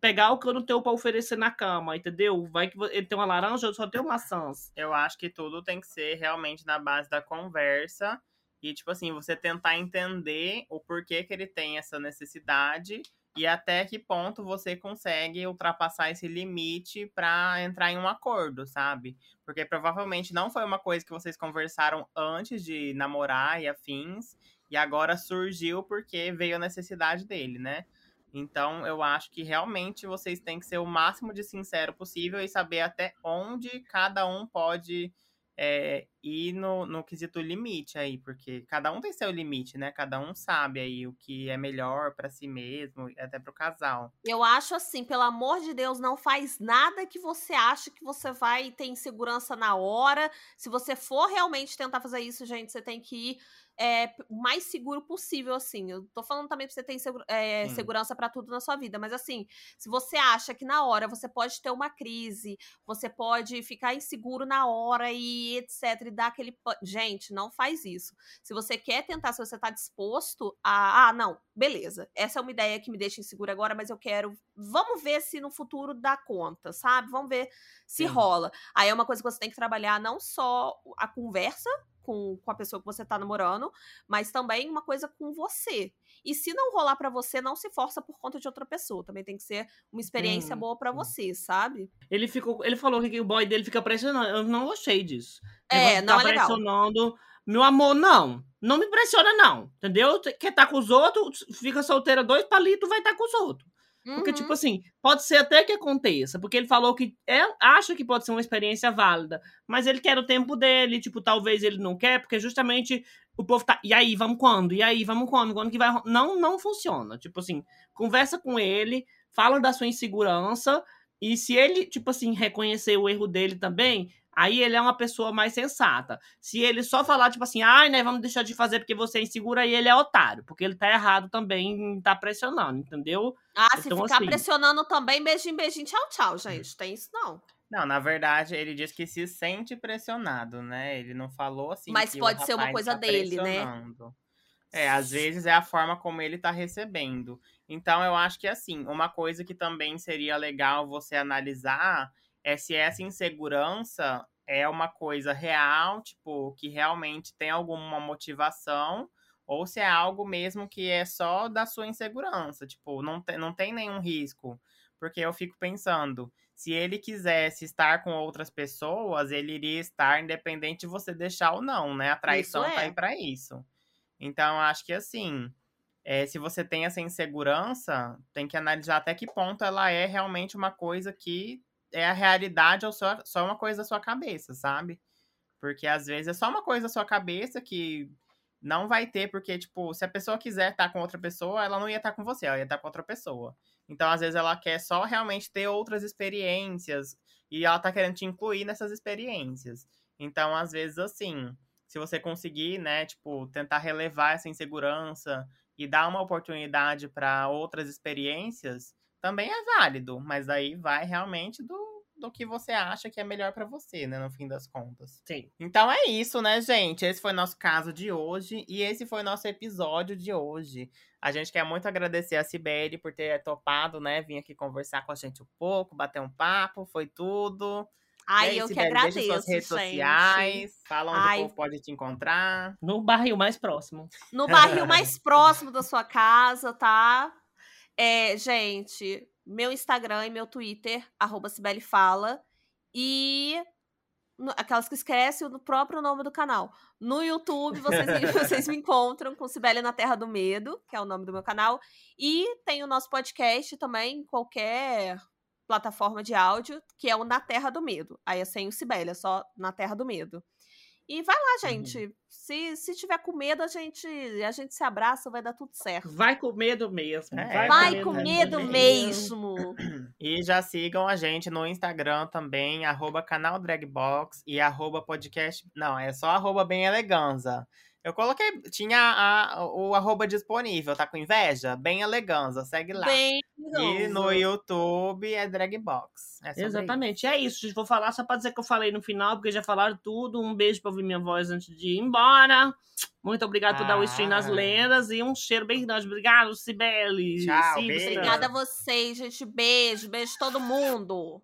pegar o que eu não tenho pra oferecer na cama, entendeu? Vai que ele tem uma laranja, eu só tenho maçãs. Eu acho que tudo tem que ser realmente na base da conversa. E, tipo assim, você tentar entender o porquê que ele tem essa necessidade e até que ponto você consegue ultrapassar esse limite pra entrar em um acordo, sabe? Porque provavelmente não foi uma coisa que vocês conversaram antes de namorar e afins, e agora surgiu porque veio a necessidade dele, né? Então, eu acho que realmente vocês têm que ser o máximo de sincero possível e saber até onde cada um pode é, ir no, no quesito limite aí, porque cada um tem seu limite, né? Cada um sabe aí o que é melhor pra si mesmo, e até pro casal. Eu acho assim, pelo amor de Deus, não faz nada que você acha que você vai ter insegurança na hora. Se você for realmente tentar fazer isso, gente, você tem que ir é, o mais seguro possível, assim. Eu tô falando também pra você ter insegu- é, Sim. segurança pra tudo na sua vida, mas assim, se você acha que na hora você pode ter uma crise, você pode ficar inseguro na hora e etc, e dar aquele. Gente, não faz isso. Se você quer tentar, se você tá disposto a. Ah, não, beleza. Essa é uma ideia que me deixa insegura agora, mas eu quero. Vamos ver se no futuro dá conta, sabe? Vamos ver se Sim. rola. Aí é uma coisa que você tem que trabalhar não só a conversa com, com a pessoa que você tá namorando, mas também uma coisa com você. E se não rolar pra você, não se força por conta de outra pessoa. Também tem que ser uma experiência Hum, boa pra sim. você, sabe? Ele ficou, ele falou que o boy dele fica pressionando. Eu não gostei disso. É, de não tá é legal. pressionando. Meu amor, não. Não me pressiona, não. Entendeu? Quer estar com os outros, fica solteira dois palitos, vai estar com os outros. Porque, Uhum. tipo assim, pode ser até que aconteça. Porque ele falou que é, acha que pode ser uma experiência válida. Mas ele quer o tempo dele. Tipo, talvez ele não quer, porque justamente o povo tá. E aí, vamos quando? E aí, vamos quando? Quando que vai. ro-?" Não, não funciona. Tipo assim, conversa com ele, fala da sua insegurança. E se ele, tipo assim, reconhecer o erro dele também, aí ele é uma pessoa mais sensata. Se ele só falar, tipo assim, ai, né, vamos deixar de fazer porque você é insegura, aí ele é otário. Porque ele tá errado também em tá pressionando, entendeu? Ah, se Então, ficar assim- pressionando também, beijinho, beijinho, tchau, tchau, gente. Tem isso não. Não, na verdade, ele diz que se sente pressionado, né? Ele não falou assim. Mas que o pode ser uma coisa tá dele, né? É, às vezes é a forma como ele tá recebendo. Então, eu acho que assim, uma coisa que também seria legal você analisar é se essa insegurança é uma coisa real, tipo, que realmente tem alguma motivação, ou se é algo mesmo que é só da sua insegurança, tipo, não tem, não tem nenhum risco. Porque eu fico pensando, se ele quisesse estar com outras pessoas, ele iria estar independente de você deixar ou não, né? A traição Isso tá é. aí pra isso. Então, acho que assim, é, se você tem essa insegurança, tem que analisar até que ponto ela é realmente uma coisa que é a realidade ou só, só uma coisa da sua cabeça, sabe? Porque às vezes é só uma coisa da sua cabeça que não vai ter, porque, tipo, se a pessoa quiser estar com outra pessoa, ela não ia estar com você, ela ia estar com outra pessoa. Então, às vezes, ela quer só realmente ter outras experiências e ela tá querendo te incluir nessas experiências. Então, às vezes, assim, se você conseguir, né, tipo, tentar relevar essa insegurança e dar uma oportunidade para outras experiências, também é válido, mas aí vai realmente do, do que você acha que é melhor para você, né, no fim das contas. Sim. Então é isso, né, gente? Esse foi nosso caso de hoje e esse foi nosso episódio de hoje. A gente quer muito agradecer a Sibeli por ter topado, né, vir aqui conversar com a gente um pouco, bater um papo, foi tudo. Ai, aí, eu que agradeço, Deixa suas redes gente. sociais, fala onde Ai. o povo pode te encontrar. No barril mais próximo. No barril mais próximo da sua casa, tá? É, gente, meu Instagram e meu Twitter, arroba Fala. E aquelas que esquecem o próprio nome do canal. No YouTube, vocês, vocês me encontram com Cibele na Terra do Medo, que é o nome do meu canal. E tem o nosso podcast também, qualquer plataforma de áudio, que é o Na Terra do Medo. Aí é sem o Cibele, é só Na Terra do Medo. E vai lá, gente. Se, se tiver com medo, a gente, a gente se abraça, vai dar tudo certo. Vai com medo mesmo. É, Vai com medo medo mesmo. mesmo. E já sigam a gente no Instagram também, arroba canal Dragbox e arroba podcast. Não, é só arroba bem eleganza. Eu coloquei, tinha a- o arroba disponível, tá com inveja? Bem eleganza, segue lá. Bem E no YouTube é Dragbox. É Exatamente, é isso. gente. Vou falar só pra dizer que eu falei no final, porque já falaram tudo. Um beijo pra ouvir minha voz antes de ir embora. Muito obrigado por dar o stream nas Ah. lendas e um cheiro bem grande. Obrigado, Cibele. Tchau. Obrigada a vocês, gente. Beijo, beijo todo mundo.